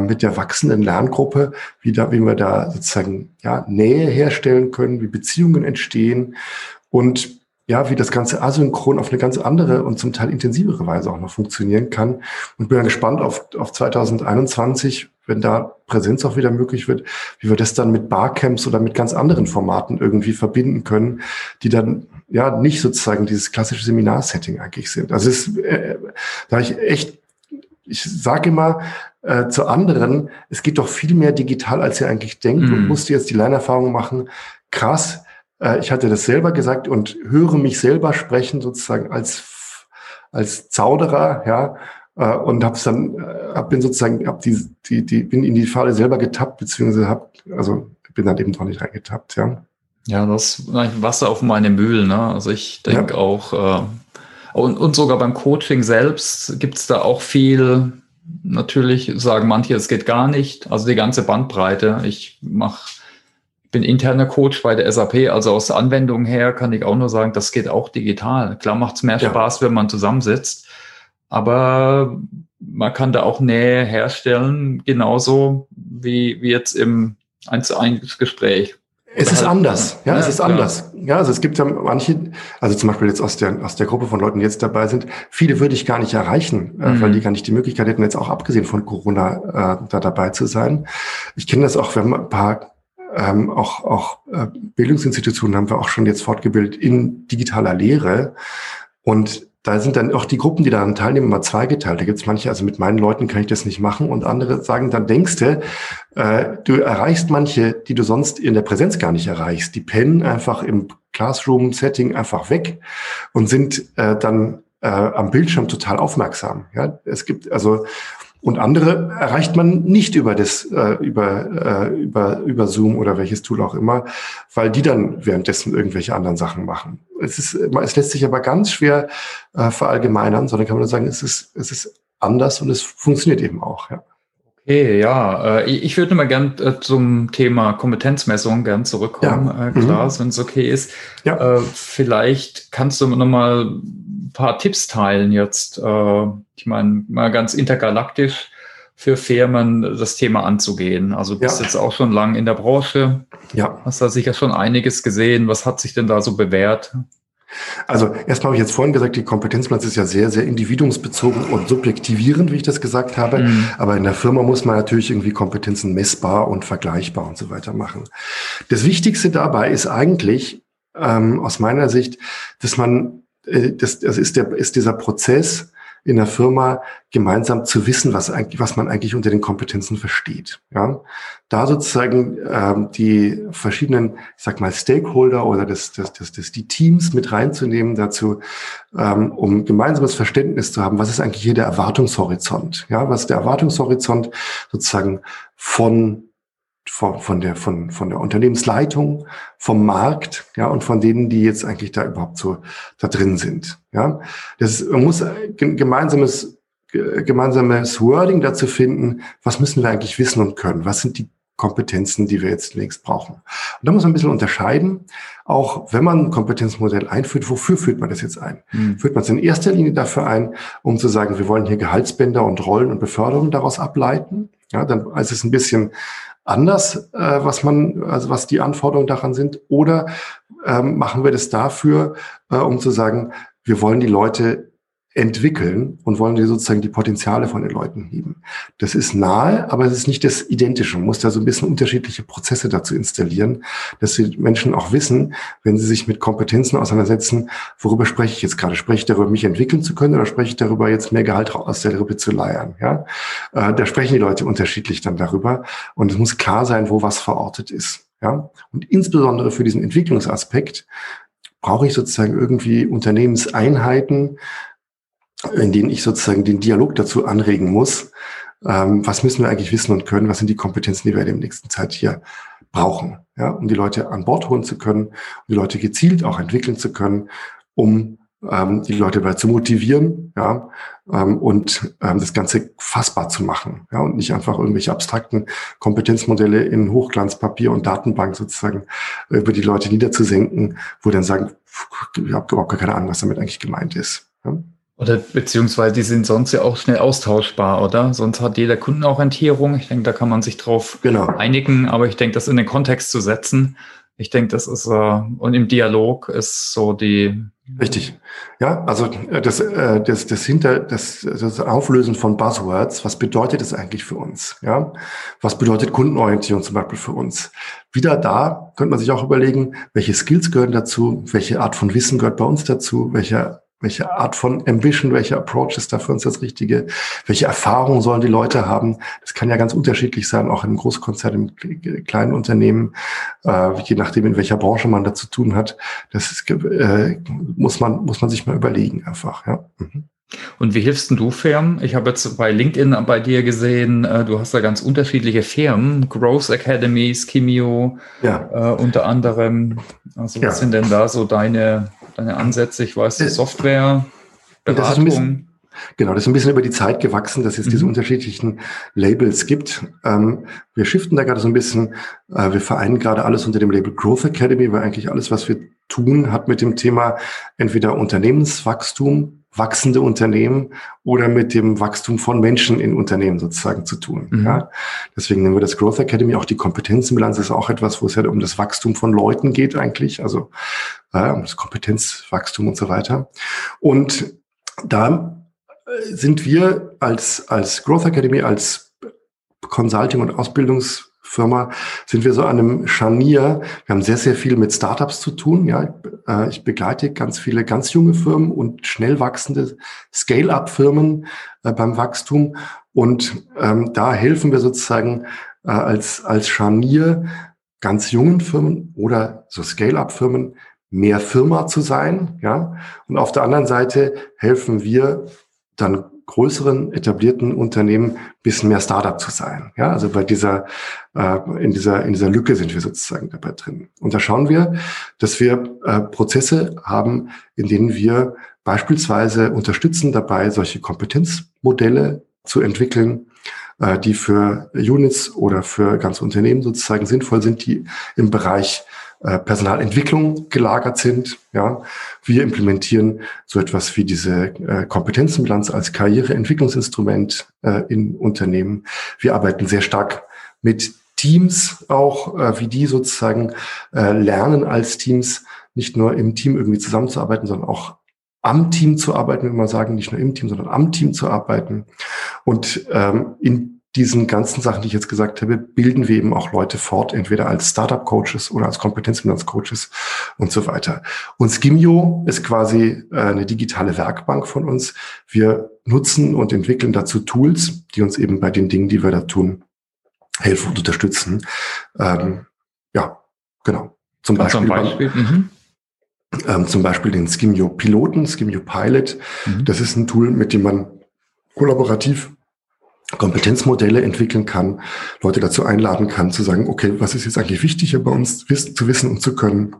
mit der wachsenden Lerngruppe, wie, da, wie wir da sozusagen ja, Nähe herstellen können, wie Beziehungen entstehen und ja, wie das Ganze asynchron auf eine ganz andere und zum Teil intensivere Weise auch noch funktionieren kann. Und bin gespannt auf, auf 2021, wenn da Präsenz auch wieder möglich wird, wie wir das dann mit Barcamps oder mit ganz anderen Formaten irgendwie verbinden können, die dann ja nicht sozusagen dieses klassische Seminarsetting eigentlich sind. Also es ist, äh, da ich echt, ich sage immer äh, zu anderen, es geht doch viel mehr digital, als ihr eigentlich denkt mm. und musste jetzt die Lernerfahrung machen. Krass, äh, ich hatte das selber gesagt und höre mich selber sprechen sozusagen als, als Zauderer, ja, äh, und hab's dann, äh, hab bin sozusagen, hab die, die, die, bin in die Falle selber getappt, beziehungsweise hab, also bin dann eben doch nicht reingetappt, ja. Ja, das Wasser auf meine Mühlen, ne? Also ich denke ja. auch, äh, und, und sogar beim Coaching selbst gibt's da auch viel, natürlich sagen manche, es geht gar nicht. Also die ganze Bandbreite. Ich mache bin interner Coach bei der SAP, also aus der Anwendung her kann ich auch nur sagen, das geht auch digital. Klar macht es mehr ja. Spaß, wenn man zusammensitzt, aber man kann da auch Nähe herstellen, genauso wie, wie jetzt im 1 zu 1 Gespräch. Es ist halt, anders, ja, ja, es ist anders. Ja, also es gibt ja manche, also zum Beispiel jetzt aus der, aus der Gruppe von Leuten, die jetzt dabei sind, viele würde ich gar nicht erreichen, äh, mhm. weil die gar nicht die Möglichkeit hätten, jetzt auch abgesehen von Corona äh, da dabei zu sein. Ich kenne das auch, wir haben ein paar ähm, auch, auch äh, Bildungsinstitutionen haben wir auch schon jetzt fortgebildet in digitaler Lehre. Und da sind dann auch die Gruppen, die daran teilnehmen, mal zweigeteilt. Da gibt es manche, also mit meinen Leuten kann ich das nicht machen und andere sagen, dann denkst du, äh, du erreichst manche, die du sonst in der Präsenz gar nicht erreichst. Die pennen einfach im Classroom-Setting einfach weg und sind äh, dann äh, am Bildschirm total aufmerksam. Ja, es gibt also und andere erreicht man nicht über das, äh, über, äh, über, über Zoom oder welches Tool auch immer, weil die dann währenddessen irgendwelche anderen Sachen machen. Es ist, es lässt sich aber ganz schwer äh, verallgemeinern, sondern kann man nur sagen, es ist, es ist anders und es funktioniert eben auch, ja. Okay, ja, äh, ich würde mal gern äh, zum Thema Kompetenzmessung gern zurückkommen, ja. äh, Klaas, mhm. wenn es okay ist. Ja. Vielleicht kannst du noch mal ein paar Tipps teilen jetzt. Äh, ich meine, mal ganz intergalaktisch für Firmen das Thema anzugehen. Also du bist ja. jetzt auch schon lang in der Branche. Ja. Hast da sicher schon einiges gesehen. Was hat sich denn da so bewährt? Also erstmal habe ich jetzt vorhin gesagt, die Kompetenzplatz ist ja sehr, sehr individuumsbezogen und subjektivierend, wie ich das gesagt habe. Mhm. Aber in der Firma muss man natürlich irgendwie Kompetenzen messbar und vergleichbar und so weiter machen. Das Wichtigste dabei ist eigentlich ähm, aus meiner Sicht, dass man, das, das ist, der, ist dieser Prozess, in der Firma gemeinsam zu wissen, was eigentlich, was man eigentlich unter den Kompetenzen versteht. Ja, da sozusagen ähm, die verschiedenen, ich sag mal Stakeholder oder das, das, das, das die Teams mit reinzunehmen dazu, ähm, um gemeinsames Verständnis zu haben, was ist eigentlich hier der Erwartungshorizont? Ja, was ist der Erwartungshorizont sozusagen von von, von, der, von, von der Unternehmensleitung, vom Markt, ja, und von denen, die jetzt eigentlich da überhaupt so da drin sind. Ja, das ist, man muss gemeinsames, gemeinsames Wording dazu finden, was müssen wir eigentlich wissen und können? Was sind die Kompetenzen, die wir jetzt längst brauchen. Und da muss man ein bisschen unterscheiden, auch wenn man ein Kompetenzmodell einführt, wofür führt man das jetzt ein? Mhm. Führt man es in erster Linie dafür ein, um zu sagen, wir wollen hier Gehaltsbänder und Rollen und Beförderungen daraus ableiten? Ja, dann ist es ein bisschen anders, äh, was man, also was die Anforderungen daran sind, oder ähm, machen wir das dafür, äh, um zu sagen, wir wollen die Leute entwickeln und wollen dir sozusagen die Potenziale von den Leuten heben. Das ist nahe, aber es ist nicht das Identische. Man muss da so ein bisschen unterschiedliche Prozesse dazu installieren, dass die Menschen auch wissen, wenn sie sich mit Kompetenzen auseinandersetzen, worüber spreche ich jetzt gerade? Spreche ich darüber, mich entwickeln zu können oder spreche ich darüber, jetzt mehr Gehalt aus der Rippe zu leiern? Ja, äh, da sprechen die Leute unterschiedlich dann darüber und es muss klar sein, wo was verortet ist. Ja, und insbesondere für diesen Entwicklungsaspekt brauche ich sozusagen irgendwie Unternehmenseinheiten, in denen ich sozusagen den Dialog dazu anregen muss. Ähm, was müssen wir eigentlich wissen und können? Was sind die Kompetenzen, die wir in der nächsten Zeit hier brauchen? Ja, um die Leute an Bord holen zu können, um die Leute gezielt auch entwickeln zu können, um ähm, die Leute dabei zu motivieren, ja, ähm, und ähm, das Ganze fassbar zu machen, ja, und nicht einfach irgendwelche abstrakten Kompetenzmodelle in Hochglanzpapier und Datenbank sozusagen über die Leute niederzusenken, wo dann sagen, ich habe überhaupt gar keine Ahnung, was damit eigentlich gemeint ist. Ja. Oder beziehungsweise die sind sonst ja auch schnell austauschbar, oder? Sonst hat jeder Kundenorientierung. Ich denke, da kann man sich drauf genau. einigen, aber ich denke, das in den Kontext zu setzen, ich denke, das ist, äh, und im Dialog ist so die. Richtig. Ja, also äh, das, äh, das, das hinter, das, das Auflösen von Buzzwords, was bedeutet das eigentlich für uns? Ja, was bedeutet Kundenorientierung zum Beispiel für uns? Wieder da könnte man sich auch überlegen, welche Skills gehören dazu, welche Art von Wissen gehört bei uns dazu, welche welche Art von Ambition, welcher Approach ist da für uns das Richtige? Welche Erfahrungen sollen die Leute haben? Das kann ja ganz unterschiedlich sein, auch in einem Großkonzern, im kleinen Unternehmen, äh, je nachdem, in welcher Branche man da zu tun hat. Das ist, äh, muss man, muss man sich mal überlegen einfach, ja. Mhm. Und wie hilfst du Firmen? Ich habe jetzt bei LinkedIn bei dir gesehen, äh, du hast da ganz unterschiedliche Firmen, Growth Academy, Skimio, ja. äh, unter anderem. Also was ja. sind denn da so deine deine Ansätze? Ich weiß, äh, Software, Beratung. Das genau, das ist ein bisschen über die Zeit gewachsen, dass es mhm. diese unterschiedlichen Labels gibt. Ähm, wir shiften da gerade so ein bisschen. Äh, wir vereinen gerade alles unter dem Label Growth Academy, weil eigentlich alles, was wir tun, hat mit dem Thema entweder Unternehmenswachstum wachsende Unternehmen oder mit dem Wachstum von Menschen in Unternehmen sozusagen zu tun. Mhm. Ja? Deswegen nennen wir das Growth Academy. Auch die Kompetenzenbilanz ist auch etwas, wo es ja um das Wachstum von Leuten geht eigentlich, also äh, um das Kompetenzwachstum und so weiter. Und da äh, sind wir als, als Growth Academy, als Consulting- und Ausbildungs Firma sind wir so an einem Scharnier. Wir haben sehr, sehr viel mit Startups zu tun. Ja, äh, ich begleite ganz viele ganz junge Firmen und schnell wachsende Scale-up-Firmen äh, beim Wachstum. Und ähm, da helfen wir sozusagen äh, als, als Scharnier ganz jungen Firmen oder so Scale-up-Firmen mehr Firma zu sein. Ja, und auf der anderen Seite helfen wir dann größeren etablierten Unternehmen bisschen mehr Startup zu sein. Ja, also bei dieser äh, in dieser in dieser Lücke sind wir sozusagen dabei drin. Und da schauen wir, dass wir äh, Prozesse haben, in denen wir beispielsweise unterstützen dabei, solche Kompetenzmodelle zu entwickeln, äh, die für Units oder für ganze Unternehmen sozusagen sinnvoll sind, die im Bereich äh, Personalentwicklung gelagert sind. Ja, wir implementieren so etwas wie diese äh, Kompetenzenbilanz als Karriereentwicklungsinstrument äh, in Unternehmen. Wir arbeiten sehr stark mit Teams auch, äh, wie die sozusagen äh, lernen als Teams nicht nur im Team irgendwie zusammenzuarbeiten, sondern auch am Team zu arbeiten, wenn man sagen, nicht nur im Team, sondern am Team zu arbeiten. Und ähm, in diesen ganzen Sachen, die ich jetzt gesagt habe, bilden wir eben auch Leute fort, entweder als Startup-Coaches oder als Kompetenzfinanz-Coaches und so weiter. Und Skimio ist quasi äh, eine digitale Werkbank von uns. Wir nutzen und entwickeln dazu Tools, die uns eben bei den Dingen, die wir da tun, helfen und unterstützen. Ähm, ja, genau. Zum Beispiel, zum Beispiel? Mhm. Ähm, zum Beispiel den Skimio Piloten, Skimio Pilot. Mhm. Das ist ein Tool, mit dem man kollaborativ Kompetenzmodelle entwickeln kann, Leute dazu einladen kann, zu sagen, okay, was ist jetzt eigentlich wichtig bei uns zu wissen und zu können.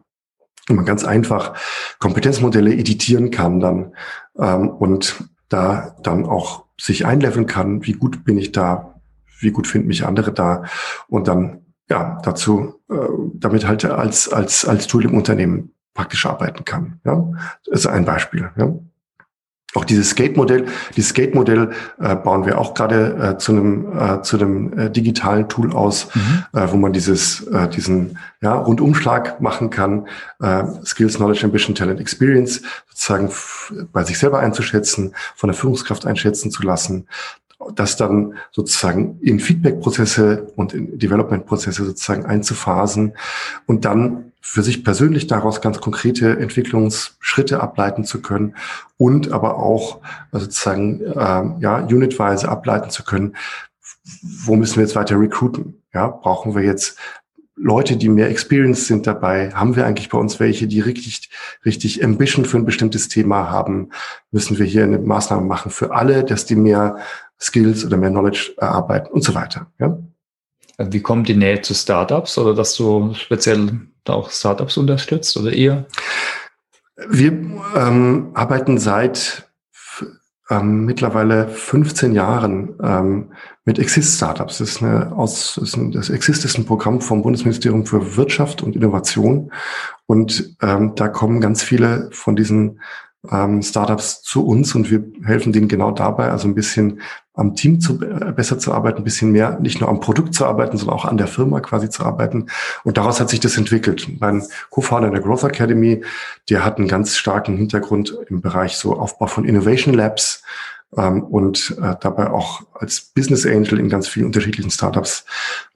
Und man ganz einfach Kompetenzmodelle editieren kann dann ähm, und da dann auch sich einleveln kann, wie gut bin ich da, wie gut finden mich andere da und dann ja dazu äh, damit halt als als als Tool im Unternehmen praktisch arbeiten kann. Ja, das ist ein Beispiel. Ja. Auch dieses Skate-Modell, dieses Skate-Modell äh, bauen wir auch gerade äh, zu einem äh, zu einem äh, digitalen Tool aus, mhm. äh, wo man dieses äh, diesen ja, Rundumschlag machen kann, äh, Skills, Knowledge, Ambition, Talent, Experience sozusagen bei sich selber einzuschätzen, von der Führungskraft einschätzen zu lassen, das dann sozusagen in Feedback-Prozesse und in Development-Prozesse sozusagen einzuphasen und dann für sich persönlich daraus ganz konkrete Entwicklungsschritte ableiten zu können und aber auch äh, sozusagen äh, ja unitweise ableiten zu können, wo müssen wir jetzt weiter recruiten? Ja, brauchen wir jetzt Leute, die mehr Experience sind dabei? Haben wir eigentlich bei uns welche, die richtig, richtig Ambition für ein bestimmtes Thema haben? Müssen wir hier eine Maßnahme machen für alle, dass die mehr Skills oder mehr Knowledge erarbeiten und so weiter? Ja? Wie kommt die Nähe zu Startups oder dass du speziell auch Startups unterstützt oder ihr? Wir ähm, arbeiten seit ähm, mittlerweile 15 Jahren ähm, mit Exist Startups. Das, ist eine aus, ist ein, das Exist ist ein Programm vom Bundesministerium für Wirtschaft und Innovation. Und ähm, da kommen ganz viele von diesen ähm, Startups zu uns und wir helfen denen genau dabei, also ein bisschen am Team zu, äh, besser zu arbeiten, ein bisschen mehr nicht nur am Produkt zu arbeiten, sondern auch an der Firma quasi zu arbeiten. Und daraus hat sich das entwickelt. Mein Co-Founder der Growth Academy, der hat einen ganz starken Hintergrund im Bereich so Aufbau von Innovation Labs ähm, und äh, dabei auch als Business Angel in ganz vielen unterschiedlichen Startups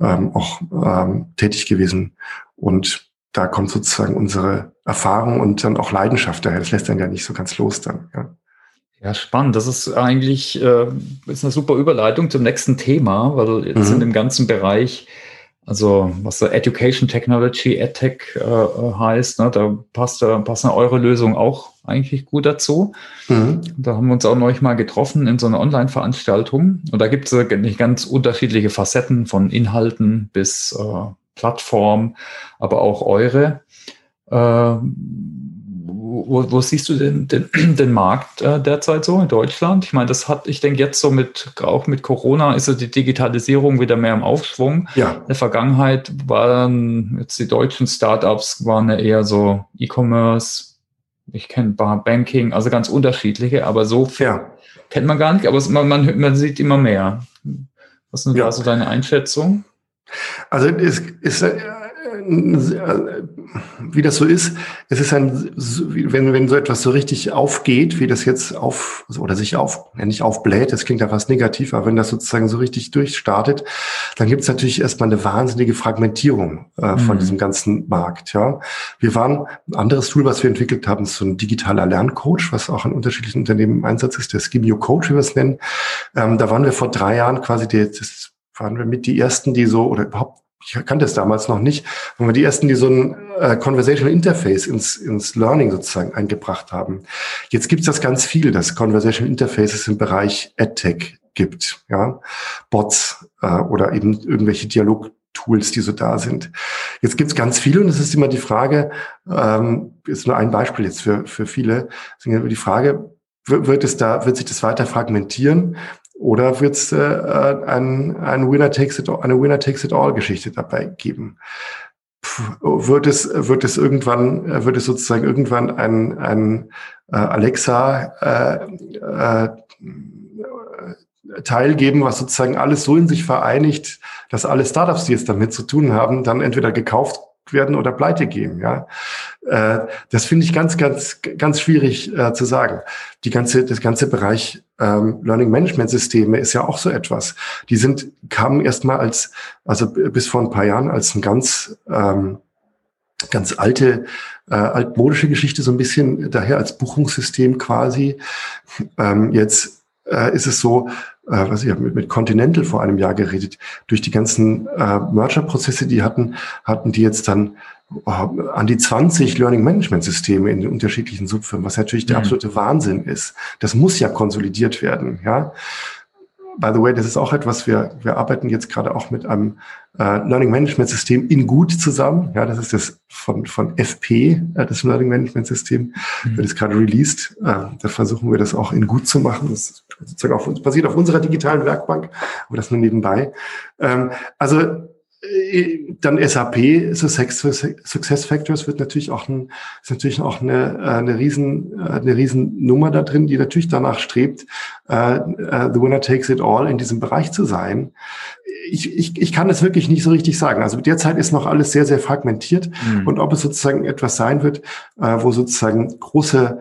ähm, auch ähm, tätig gewesen. Und da kommt sozusagen unsere Erfahrung und dann auch Leidenschaft daher. Das lässt dann ja nicht so ganz los dann. Ja. Ja, spannend. Das ist eigentlich äh, ist eine super Überleitung zum nächsten Thema, weil jetzt mhm. in dem ganzen Bereich, also was so Education Technology, EdTech äh, heißt, ne, da passt, da passen eure Lösungen auch eigentlich gut dazu. Mhm. Da haben wir uns auch neulich mal getroffen in so einer Online-Veranstaltung. Und da gibt es nicht ganz unterschiedliche Facetten von Inhalten bis äh, Plattform, aber auch eure. Äh, wo, wo, siehst du denn den, den Markt äh, derzeit so in Deutschland? Ich meine, das hat, ich denke jetzt so mit, auch mit Corona ist ja die Digitalisierung wieder mehr im Aufschwung. Ja. In der Vergangenheit waren jetzt die deutschen Startups waren ja eher so E-Commerce, ich kenne Banking, also ganz unterschiedliche, aber so ja. kennt man gar nicht, aber man, man, man sieht immer mehr. Was ist ja. da so deine Einschätzung? Also es ist, äh, wie das so ist, es ist ein, wenn, wenn so etwas so richtig aufgeht, wie das jetzt auf, oder sich auf, nicht aufbläht, das klingt ja fast negativ, aber wenn das sozusagen so richtig durchstartet, dann gibt es natürlich erstmal eine wahnsinnige Fragmentierung äh, von mhm. diesem ganzen Markt. Ja, Wir waren, ein anderes Tool, was wir entwickelt haben, ist so ein digitaler Lerncoach, was auch in unterschiedlichen Unternehmen im Einsatz ist, der Skimio Coach, wie wir es nennen. Ähm, da waren wir vor drei Jahren quasi die, das waren wir mit die ersten, die so, oder überhaupt, ich kannte es damals noch nicht, waren wir die ersten, die so ein äh, Conversational Interface ins, ins Learning sozusagen eingebracht haben. Jetzt gibt es das ganz viel, dass Conversational Interfaces im Bereich EdTech gibt, ja, Bots äh, oder eben irgendwelche Dialog Tools, die so da sind. Jetzt gibt's ganz viele und es ist immer die Frage, ähm, ist nur ein Beispiel jetzt für, für viele, die Frage, wird es da, wird sich das weiter fragmentieren oder wird es äh, ein, ein Winner takes it, eine all Geschichte dabei geben? Pff, wird es, wird es irgendwann, wird es sozusagen irgendwann ein, ein äh, Alexa äh, äh, Teil geben, was sozusagen alles so in sich vereinigt, dass alle Startups, die es damit zu tun haben, dann entweder gekauft werden oder pleite gehen. Ja, äh, das finde ich ganz, ganz, ganz schwierig äh, zu sagen. Die ganze, das ganze Bereich ähm, Learning Management Systeme ist ja auch so etwas. Die sind kamen erstmal als, also bis vor ein paar Jahren als ein ganz ähm, ganz alte, äh, altmodische Geschichte, so ein bisschen daher als Buchungssystem quasi. Ähm, jetzt äh, ist es so, äh, was ich habe mit, mit Continental vor einem Jahr geredet, durch die ganzen äh, Merger-Prozesse, die hatten, hatten die jetzt dann äh, an die 20 Learning Management Systeme in den unterschiedlichen Subfirmen, was natürlich der mhm. absolute Wahnsinn ist. Das muss ja konsolidiert werden, ja. By the way, das ist auch etwas, wir, wir arbeiten jetzt gerade auch mit einem äh, Learning Management System in Gut zusammen. Ja, das ist das von, von FP, äh, das Learning Management System, mhm. wird jetzt gerade released. Äh, da versuchen wir das auch in Gut zu machen. Das sozusagen auf, basiert auf unserer digitalen Werkbank, aber das nur nebenbei. Ähm, also äh, dann SAP, Success Factors wird natürlich auch ein, ist natürlich auch eine, äh, eine riesen, äh, eine riesen Nummer da drin, die natürlich danach strebt, uh, the winner takes it all in diesem Bereich zu sein. Ich, ich, ich kann es wirklich nicht so richtig sagen. Also derzeit ist noch alles sehr, sehr fragmentiert mhm. und ob es sozusagen etwas sein wird, wo sozusagen große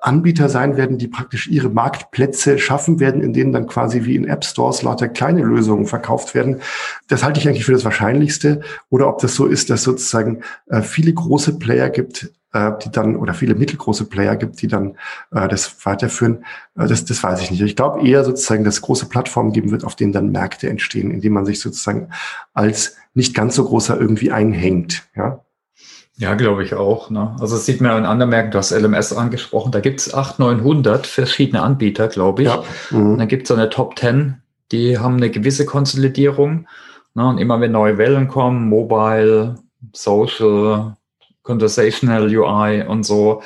Anbieter sein werden, die praktisch ihre Marktplätze schaffen werden, in denen dann quasi wie in App Stores lauter kleine Lösungen verkauft werden. Das halte ich eigentlich für das Wahrscheinlichste. Oder ob das so ist, dass sozusagen äh, viele große Player gibt, äh, die dann, oder viele mittelgroße Player gibt, die dann äh, das weiterführen, äh, das, das weiß ich nicht. Ich glaube eher sozusagen, dass es große Plattformen geben wird, auf denen dann Märkte entstehen, indem man sich sozusagen als nicht ganz so großer irgendwie einhängt. Ja. Ja, glaube ich auch. Ne? Also das sieht man in anderen Märkten, du hast LMS angesprochen, da gibt es 800, 900 verschiedene Anbieter, glaube ich. Ja. Mhm. Und dann gibt es so eine Top 10, die haben eine gewisse Konsolidierung. Ne? Und immer wenn neue Wellen kommen, Mobile, Social, Conversational UI und so,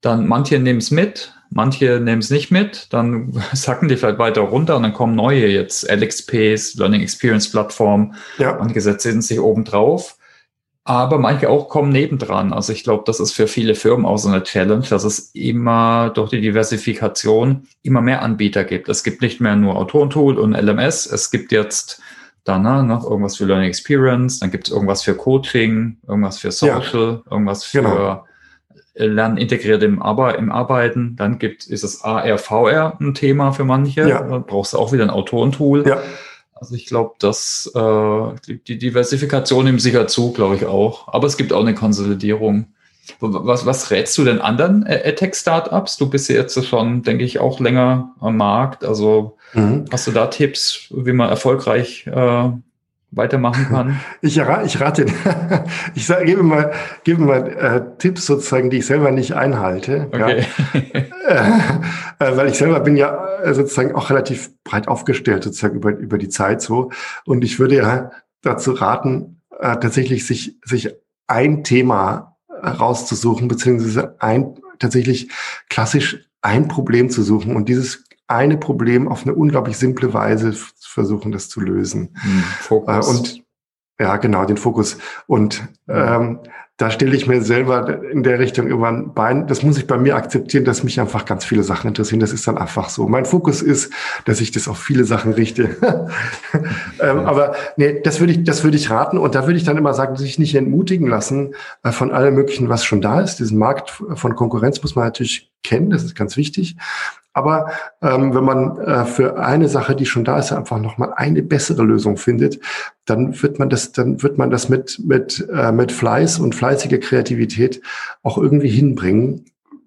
dann manche nehmen es mit, manche nehmen es nicht mit, dann sacken die vielleicht weiter runter und dann kommen neue jetzt LXPs, Learning Experience Plattform, ja. manche setzen sich oben drauf. Aber manche auch kommen nebendran. Also ich glaube, das ist für viele Firmen auch so eine Challenge, dass es immer durch die Diversifikation immer mehr Anbieter gibt. Es gibt nicht mehr nur Autorentool und LMS. Es gibt jetzt dann ne, noch irgendwas für Learning Experience, dann gibt es irgendwas für Coaching, irgendwas für Social, ja, irgendwas für genau. Lernen integriert im, Arbe im Arbeiten. Dann gibt ist es AR, VR ein Thema für manche. Ja. Da brauchst du auch wieder ein Autorentool. Ja. Also ich glaube, dass äh, die Diversifikation nimmt sicher zu, glaube ich auch. Aber es gibt auch eine Konsolidierung. Was, was rätst du denn anderen AdTech-Startups? Du bist ja jetzt schon, denke ich, auch länger am Markt. Also mhm. hast du da Tipps, wie man erfolgreich äh, weitermachen kann? Ich, ich rate, ich sage, gebe mal, gebe mal äh, Tipps sozusagen, die ich selber nicht einhalte. Okay. Ja. äh, weil ich selber bin ja äh, sozusagen auch relativ breit aufgestellt sozusagen über, über die Zeit so. Und ich würde ja dazu raten, äh, tatsächlich sich, sich ein Thema rauszusuchen, beziehungsweise ein, tatsächlich klassisch ein Problem zu suchen und dieses eine Problem auf eine unglaublich simple Weise versuchen, das zu lösen. Hm, Fokus. Äh, und ja, genau, den Fokus. Und ähm, da stelle ich mir selber in der Richtung immer ein Bein. Das muss ich bei mir akzeptieren, dass mich einfach ganz viele Sachen interessieren. Das ist dann einfach so. Mein Fokus ist, dass ich das auf viele Sachen richte. ähm, aber nee, das würde ich, das würde ich raten. Und da würde ich dann immer sagen, sich nicht entmutigen lassen äh, von allem Möglichen, was schon da ist. Diesen Markt von Konkurrenz muss man natürlich kennen. Das ist ganz wichtig. Aber ähm, wenn man äh, für eine Sache, die schon da ist, einfach nochmal eine bessere Lösung findet, dann wird man das, dann wird man das mit, mit, äh, mit Fleiß und fleißiger Kreativität auch irgendwie hinbringen,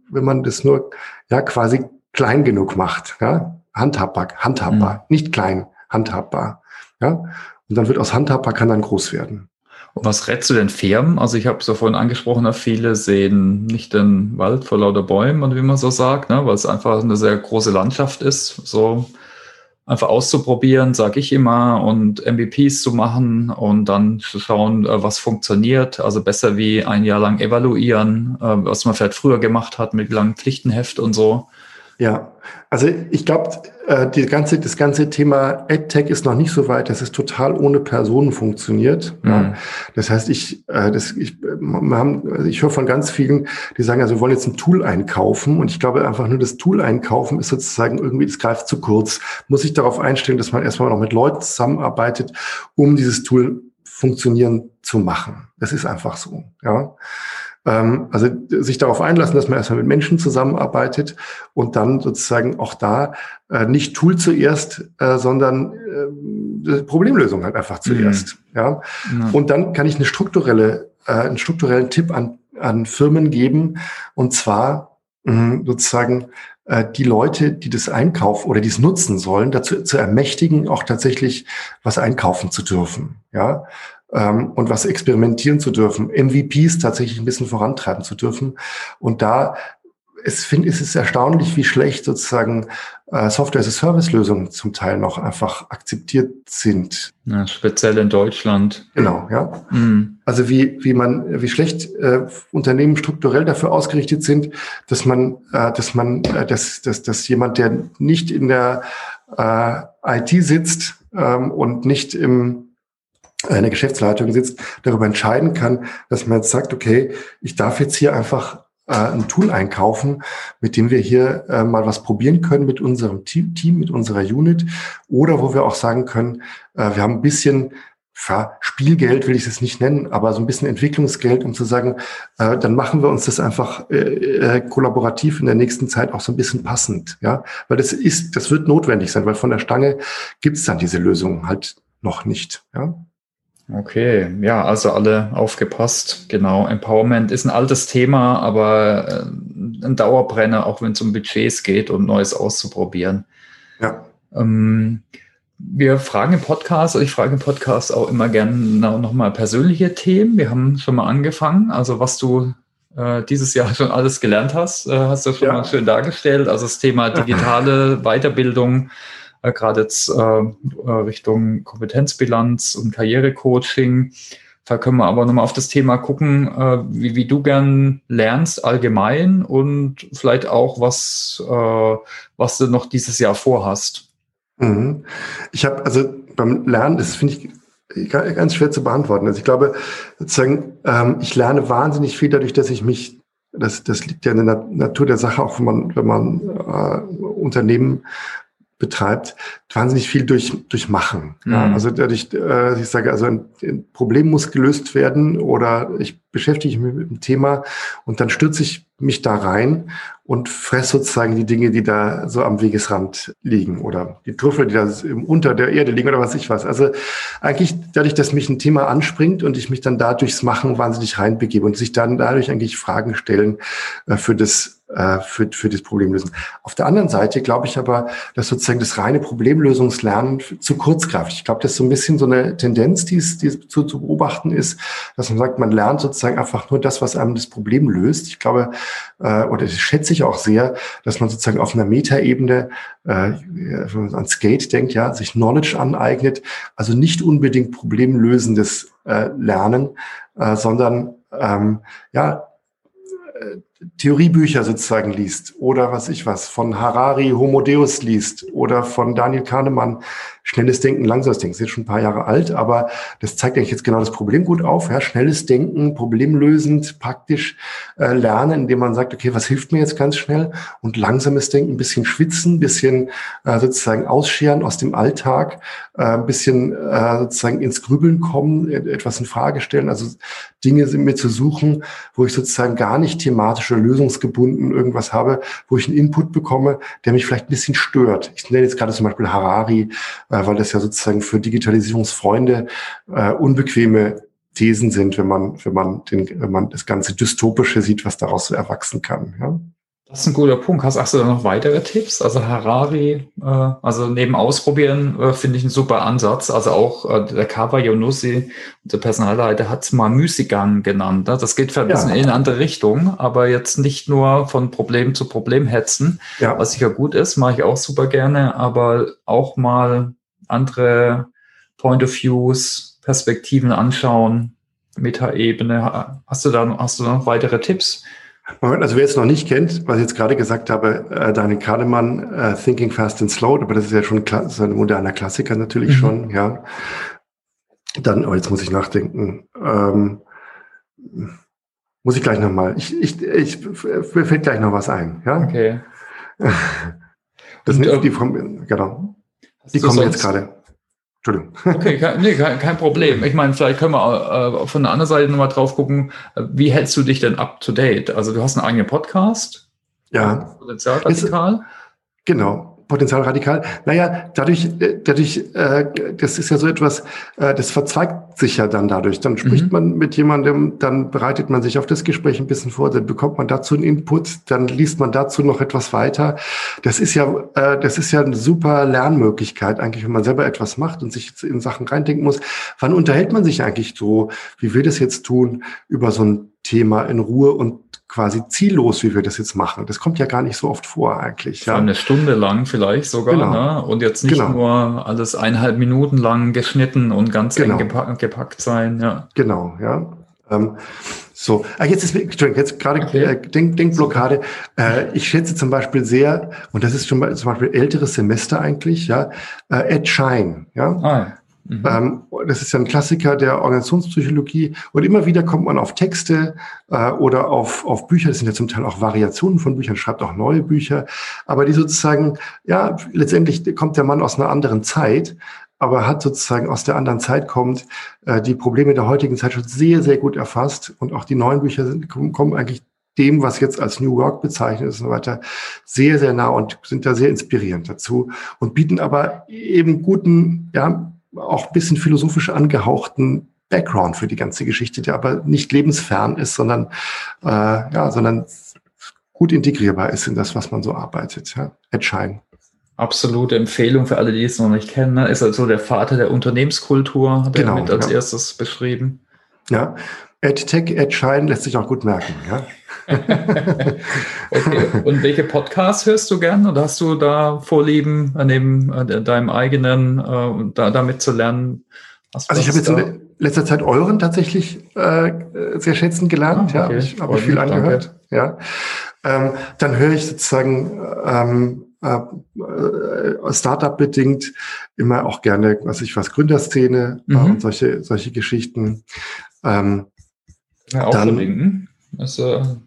wenn man das nur ja quasi klein genug macht. Ja? Handhabbar, handhabbar, mhm. nicht klein, handhabbar. Ja? Und dann wird aus handhabbar kann dann groß werden. Und was rätst du denn Firmen? Also ich habe es ja vorhin angesprochen, viele sehen nicht den Wald vor lauter Bäumen, wie man so sagt, ne? weil es einfach eine sehr große Landschaft ist. So einfach auszuprobieren, sage ich immer, und MVPs zu machen und dann zu schauen, äh, was funktioniert. Also besser wie ein Jahr lang evaluieren, äh, was man vielleicht früher gemacht hat mit langem Pflichtenheft und so. Ja, also ich glaube, äh, die ganze, das ganze Thema AdTech ist noch nicht so weit, dass es total ohne Personen funktioniert. Mhm. Ja. Das heißt, ich, äh, das, ich, wir haben, also ich höre von ganz vielen, die sagen, also wir wollen jetzt ein Tool einkaufen und ich glaube einfach nur das Tool einkaufen ist sozusagen irgendwie, das greift zu kurz. Muss ich darauf einstellen, dass man erstmal noch mit Leuten zusammenarbeitet, um dieses Tool funktionieren zu machen. Das ist einfach so. Ja. Ähm, also sich darauf einlassen, dass man erstmal mit Menschen zusammenarbeitet und dann sozusagen auch da äh, nicht Tool zuerst, äh, sondern äh, Problemlösung halt einfach zuerst. Mhm. Ja? ja? Und dann kann ich eine strukturelle, äh, einen strukturellen Tipp an, an Firmen geben und zwar mh, sozusagen äh, die Leute, die das einkaufen oder die es nutzen sollen, dazu zu ermächtigen, auch tatsächlich was einkaufen zu dürfen. Ja, ähm, und was experimentieren zu dürfen, MVPs tatsächlich ein bisschen vorantreiben zu dürfen. Und da es finde es ist erstaunlich, wie schlecht sozusagen äh, Software-as-a-Service-Lösungen zum Teil noch einfach akzeptiert sind. Ja, speziell in Deutschland. Genau, ja. Mhm. Also wie wie man wie schlecht äh, Unternehmen strukturell dafür ausgerichtet sind, dass man äh, dass man äh, dass, dass dass jemand, der nicht in der äh, IT sitzt ähm, und nicht im in der Geschäftsleitung sitzt, darüber entscheiden kann, dass man jetzt sagt, okay, ich darf jetzt hier einfach äh, ein Tool einkaufen, mit dem wir hier äh, mal was probieren können mit unserem Team, mit unserer Unit oder wo wir auch sagen können, äh, wir haben ein bisschen ja, Spielgeld will ich es nicht nennen, aber so ein bisschen Entwicklungsgeld, um zu sagen, äh, dann machen wir uns das einfach äh, äh, kollaborativ in der nächsten Zeit auch so ein bisschen passend, ja, weil das ist, das wird notwendig sein, weil von der Stange gibt es dann diese Lösung halt noch nicht, ja. Okay, ja, also alle aufgepasst. Genau, Empowerment ist ein altes Thema, aber äh, ein Dauerbrenner, auch wenn es um Budgets geht und Neues auszuprobieren. Ja. Ähm, wir fragen im Podcast, ich frage im Podcast auch immer gerne nochmal persönliche Themen. Wir haben schon mal angefangen, also was du äh, dieses Jahr schon alles gelernt hast, äh, hast du schon ja. mal schön dargestellt. Also das Thema digitale Weiterbildung äh, gerade jetzt äh, äh, Richtung Kompetenzbilanz und Karrierecoaching. Da können wir aber nochmal auf das Thema gucken, äh, wie, wie du gern lernst allgemein und vielleicht auch, was, äh, was du noch dieses Jahr vorhast. Mhm. Ich habe, also beim Lernen, das finde ich ganz schwer zu beantworten. Also ich glaube, sozusagen, ähm, ich lerne wahnsinnig viel dadurch, dass ich mich, das, das liegt ja in der Natur der Sache, auch wenn man, wenn man äh, Unternehmen betreibt, wahnsinnig viel durch, durch Machen. Mhm. Ja, also dadurch, äh, ich sage, also ein, ein, Problem muss gelöst werden oder ich beschäftige mich mit dem Thema und dann stürze ich mich da rein und fresse sozusagen die Dinge, die da so am Wegesrand liegen oder die Trüffel, die da unter der Erde liegen oder was ich was. Also eigentlich dadurch, dass mich ein Thema anspringt und ich mich dann da durchs Machen wahnsinnig reinbegebe und sich dann dadurch eigentlich Fragen stellen äh, für das äh, für, für das Problem lösen. Auf der anderen Seite glaube ich aber, dass sozusagen das reine Problemlösungslernen zu kurz greift. Ich glaube, das ist so ein bisschen so eine Tendenz, die es, die es zu, zu beobachten ist, dass man sagt, man lernt sozusagen einfach nur das, was einem das Problem löst. Ich glaube, äh, oder das schätze ich auch sehr, dass man sozusagen auf einer Metaebene, äh, wenn man an Skate denkt, ja, sich Knowledge aneignet, also nicht unbedingt problemlösendes äh, Lernen, äh, sondern ähm, ja, äh, Theoriebücher sozusagen liest oder was ich was, von Harari Homo Deus liest oder von Daniel Kahnemann Schnelles Denken, langsames Denken. Das ist jetzt schon ein paar Jahre alt, aber das zeigt eigentlich jetzt genau das Problem gut auf. Ja, schnelles Denken, problemlösend, praktisch äh, lernen, indem man sagt, okay, was hilft mir jetzt ganz schnell? Und langsames Denken, ein bisschen schwitzen, ein bisschen äh, sozusagen ausscheren aus dem Alltag, äh, ein bisschen äh, sozusagen ins Grübeln kommen, etwas in Frage stellen, also Dinge sind mir zu suchen, wo ich sozusagen gar nicht thematisch oder lösungsgebunden irgendwas habe, wo ich einen Input bekomme, der mich vielleicht ein bisschen stört. Ich nenne jetzt gerade zum Beispiel Harari, äh, weil das ja sozusagen für Digitalisierungsfreunde äh, unbequeme Thesen sind, wenn man, wenn man den, wenn man das ganze Dystopische sieht, was daraus so erwachsen kann. Ja? Das ist ein guter Punkt. Hast, hast du da noch weitere Tipps? Also Harari, äh, also neben Ausprobieren äh, finde ich einen super Ansatz. Also auch äh, der Kawa Yonusi, der Personalleiter, hat es mal Müßiggang genannt. Ne? Das geht für ein bisschen in eine andere Richtung, aber jetzt nicht nur von Problem zu Problem hetzen, ja. was sicher gut ist, mache ich auch super gerne, aber auch mal andere Point of Views, Perspektiven anschauen, Metaebene. Hast du da hast du noch weitere Tipps? Also wer es noch nicht kennt, was ich jetzt gerade gesagt habe, äh, Daniel Kahnemann, äh, Thinking Fast and Slow, aber das ist ja schon so ein moderner Klassiker natürlich mhm. schon, ja. Dann, oh, jetzt muss ich nachdenken. Ähm, muss ich gleich nochmal. Ich, ich, ich, mir fällt gleich noch was ein, ja. Okay. Das sind die von, genau. Die kommen jetzt gerade. Entschuldigung. Okay, kein, nee, kein, kein, Problem. Ich meine, vielleicht können wir äh, von der anderen Seite nochmal drauf gucken, wie hältst du dich denn up to date? Also du hast einen eigenen Podcast. Ja. Potenzialkapital. Genau. Potenzial radikal. Naja, dadurch, äh, dadurch, äh, das ist ja so etwas, äh, das verzweigt sich ja dann dadurch. Dann spricht mhm. man mit jemandem, dann bereitet man sich auf das Gespräch ein bisschen vor, dann bekommt man dazu einen Input, dann liest man dazu noch etwas weiter. Das ist ja, äh, das ist ja eine super Lernmöglichkeit eigentlich, wenn man selber etwas macht und sich in Sachen reindenken muss. Wann unterhält man sich eigentlich so, wie wir das jetzt tun, über so ein Thema in Ruhe und quasi ziellos, wie wir das jetzt machen. Das kommt ja gar nicht so oft vor eigentlich. Ja. Eine Stunde lang vielleicht sogar. Genau. Ne? Und jetzt nicht genau. nur alles eineinhalb Minuten lang geschnitten und ganz genau. eng gepack, gepackt sein. Ja. Genau, ja. Ähm, so, ah, jetzt ist Entschuldigung, jetzt gerade okay. äh, Denk, Denkblockade. Äh, ich schätze zum Beispiel sehr, und das ist schon mal zum Beispiel älteres Semester eigentlich, ja, äh, Ed Shine, ja. Ah. Mhm. Ähm, das ist ja ein Klassiker der Organisationspsychologie. Und immer wieder kommt man auf Texte äh, oder auf, auf Bücher. Das sind ja zum Teil auch Variationen von Büchern, schreibt auch neue Bücher. Aber die sozusagen, ja, letztendlich kommt der Mann aus einer anderen Zeit aber hat sozusagen aus der anderen Zeit kommt, äh, die Probleme der heutigen Zeit schon sehr, sehr gut erfasst. Und auch die neuen Bücher sind, kommen eigentlich dem, was jetzt als New Work bezeichnet ist und so weiter, sehr, sehr nah und sind da sehr inspirierend dazu und bieten aber eben guten, ja, auch bisschen philosophisch angehauchten Background für die ganze Geschichte, der aber nicht lebensfern ist, sondern, äh, ja, sondern gut integrierbar ist in das, was man so arbeitet. Ja. Ed Schein. Absolute Empfehlung für alle, die es noch nicht kennen. Ne? Ist also der Vater der Unternehmenskultur, hat genau, er mit als ja. erstes beschrieben. Ja, EdTech, EdShine lässt sich auch gut merken. Ja? okay. Und welche Podcasts hörst du gern? Oder hast du da Vorlieben, neben äh, deinem eigenen, äh, da, damit zu lernen? Also ich habe jetzt in letzter Zeit euren tatsächlich äh, sehr schätzen gelernt. Ah, okay. Ja, ich habe viel angehört. Danke. Ja, ähm, dann höre ich sozusagen ähm, äh, äh, Startup bedingt immer auch gerne, was ich was Gründerszene äh, mhm. und solche solche Geschichten. Ähm, ja, auch dann, verlinken. Also,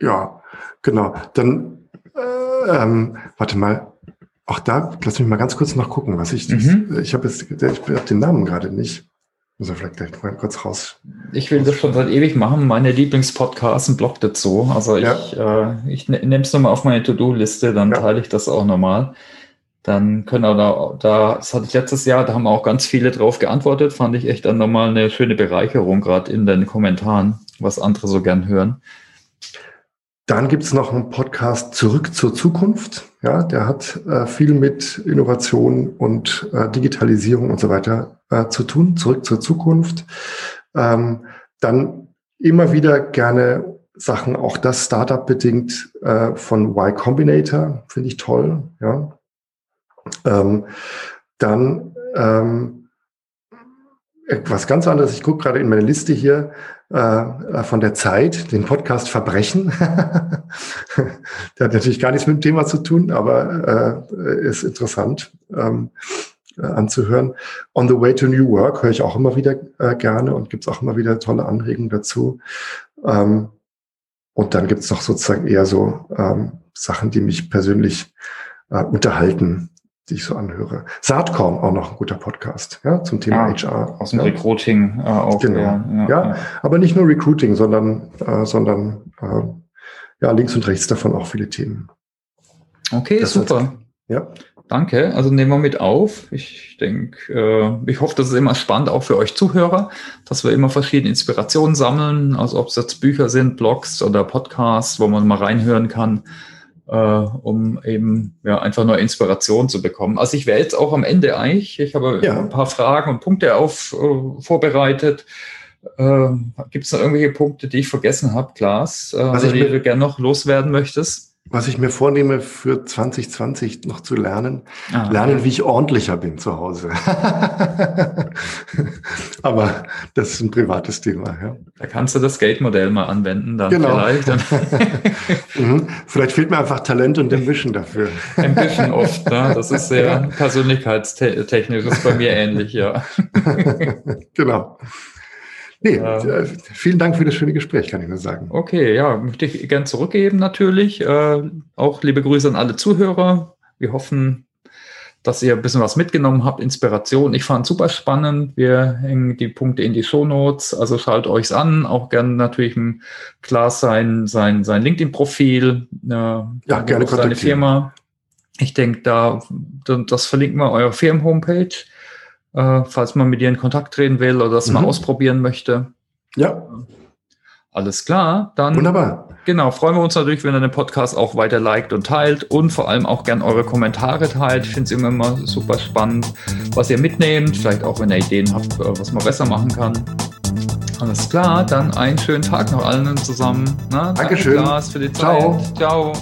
ja, genau. Dann äh, ähm, warte mal. Auch da, lass mich mal ganz kurz noch gucken, was ich. Mhm. Ich habe jetzt, ich habe den Namen gerade nicht. Muss er vielleicht gleich mal kurz raus. Ich will das schon seit ewig machen. Meine Lieblingspodcasts ein Blog dazu. Also ja. ich, äh, ich ne, nehme es nochmal auf meine To-Do-Liste, dann ja. teile ich das auch nochmal. Dann können wir da, da, das hatte ich letztes Jahr, da haben auch ganz viele drauf geantwortet. Fand ich echt dann nochmal eine schöne Bereicherung, gerade in den Kommentaren, was andere so gern hören. Dann gibt's noch einen Podcast Zurück zur Zukunft. Ja, der hat äh, viel mit Innovation und äh, Digitalisierung und so weiter äh, zu tun. Zurück zur Zukunft. Ähm, dann immer wieder gerne Sachen, auch das Startup bedingt äh, von Y Combinator, finde ich toll. Ja. Ähm, dann ähm, etwas ganz anderes. Ich gucke gerade in meine Liste hier. Äh, von der Zeit, den Podcast Verbrechen. der hat natürlich gar nichts mit dem Thema zu tun, aber äh, ist interessant ähm, äh, anzuhören. On the Way to New Work höre ich auch immer wieder äh, gerne und gibt es auch immer wieder tolle Anregungen dazu. Ähm, und dann gibt es noch sozusagen eher so ähm, Sachen, die mich persönlich äh, unterhalten die ich so anhöre. Saatkorn auch noch ein guter Podcast, ja, zum Thema ah, HR. Aus dem ja. Recruiting äh, auch. Genau. Ja, ja, ja, aber nicht nur Recruiting, sondern, äh, sondern äh, ja, links und rechts davon auch viele Themen. Okay, das super. Ja. Danke. Also nehmen wir mit auf. Ich denke, äh, ich hoffe, das ist immer spannend, auch für euch Zuhörer, dass wir immer verschiedene Inspirationen sammeln, also ob es jetzt Bücher sind, Blogs oder Podcasts, wo man mal reinhören kann äh, um eben ja, einfach nur Inspiration zu bekommen. Also ich wäre jetzt auch am Ende eigentlich, ich habe ja. ein paar Fragen und Punkte auf, äh, vorbereitet. Äh, Gibt es noch irgendwelche Punkte, die ich vergessen habe, Klaas, äh, also die du gerne noch loswerden möchtest? Was ich mir vornehme für 2020 noch zu lernen, ah, lernen, wie ich ordentlicher bin zu Hause. Aber das ist ein privates Thema. Ja. Da kannst du das Geldmodell mal anwenden, dann genau. vielleicht. mhm. Vielleicht fehlt mir einfach Talent und Ambition dafür. Ambition oft, ne? das ist sehr ja. persönlichkeitstechnisch, ist bei mir ähnlich, ja. genau. Nee, äh, vielen Dank für das schöne Gespräch, kann ich nur sagen. Okay, ja, möchte ich gern zurückgeben natürlich. Äh, auch liebe Grüße an alle Zuhörer. Wir hoffen, dass ihr ein bisschen was mitgenommen habt, Inspiration. Ich fand es super spannend. Wir hängen die Punkte in die Shownotes, also schaut euch's an. Auch gerne natürlich klar sein, sein, sein LinkedIn-Profil, äh, ja, gerne seine Firma. Ich denke, da, das verlinken wir eurer Firmen-Homepage äh, falls man mit dir in Kontakt treten will oder das mhm. mal ausprobieren möchte. Ja. Alles klar, dann. Wunderbar. Genau, freuen wir uns natürlich, wenn ihr den Podcast auch weiter liked und teilt und vor allem auch gern eure Kommentare teilt. Ich finde es immer, immer super spannend, was ihr mitnehmt. Vielleicht auch, wenn ihr Ideen habt, äh, was man besser machen kann. Alles klar, dann einen schönen Tag noch allen zusammen. Na, Dankeschön. Danke, Lars, für die Zeit. Ciao. Ciao.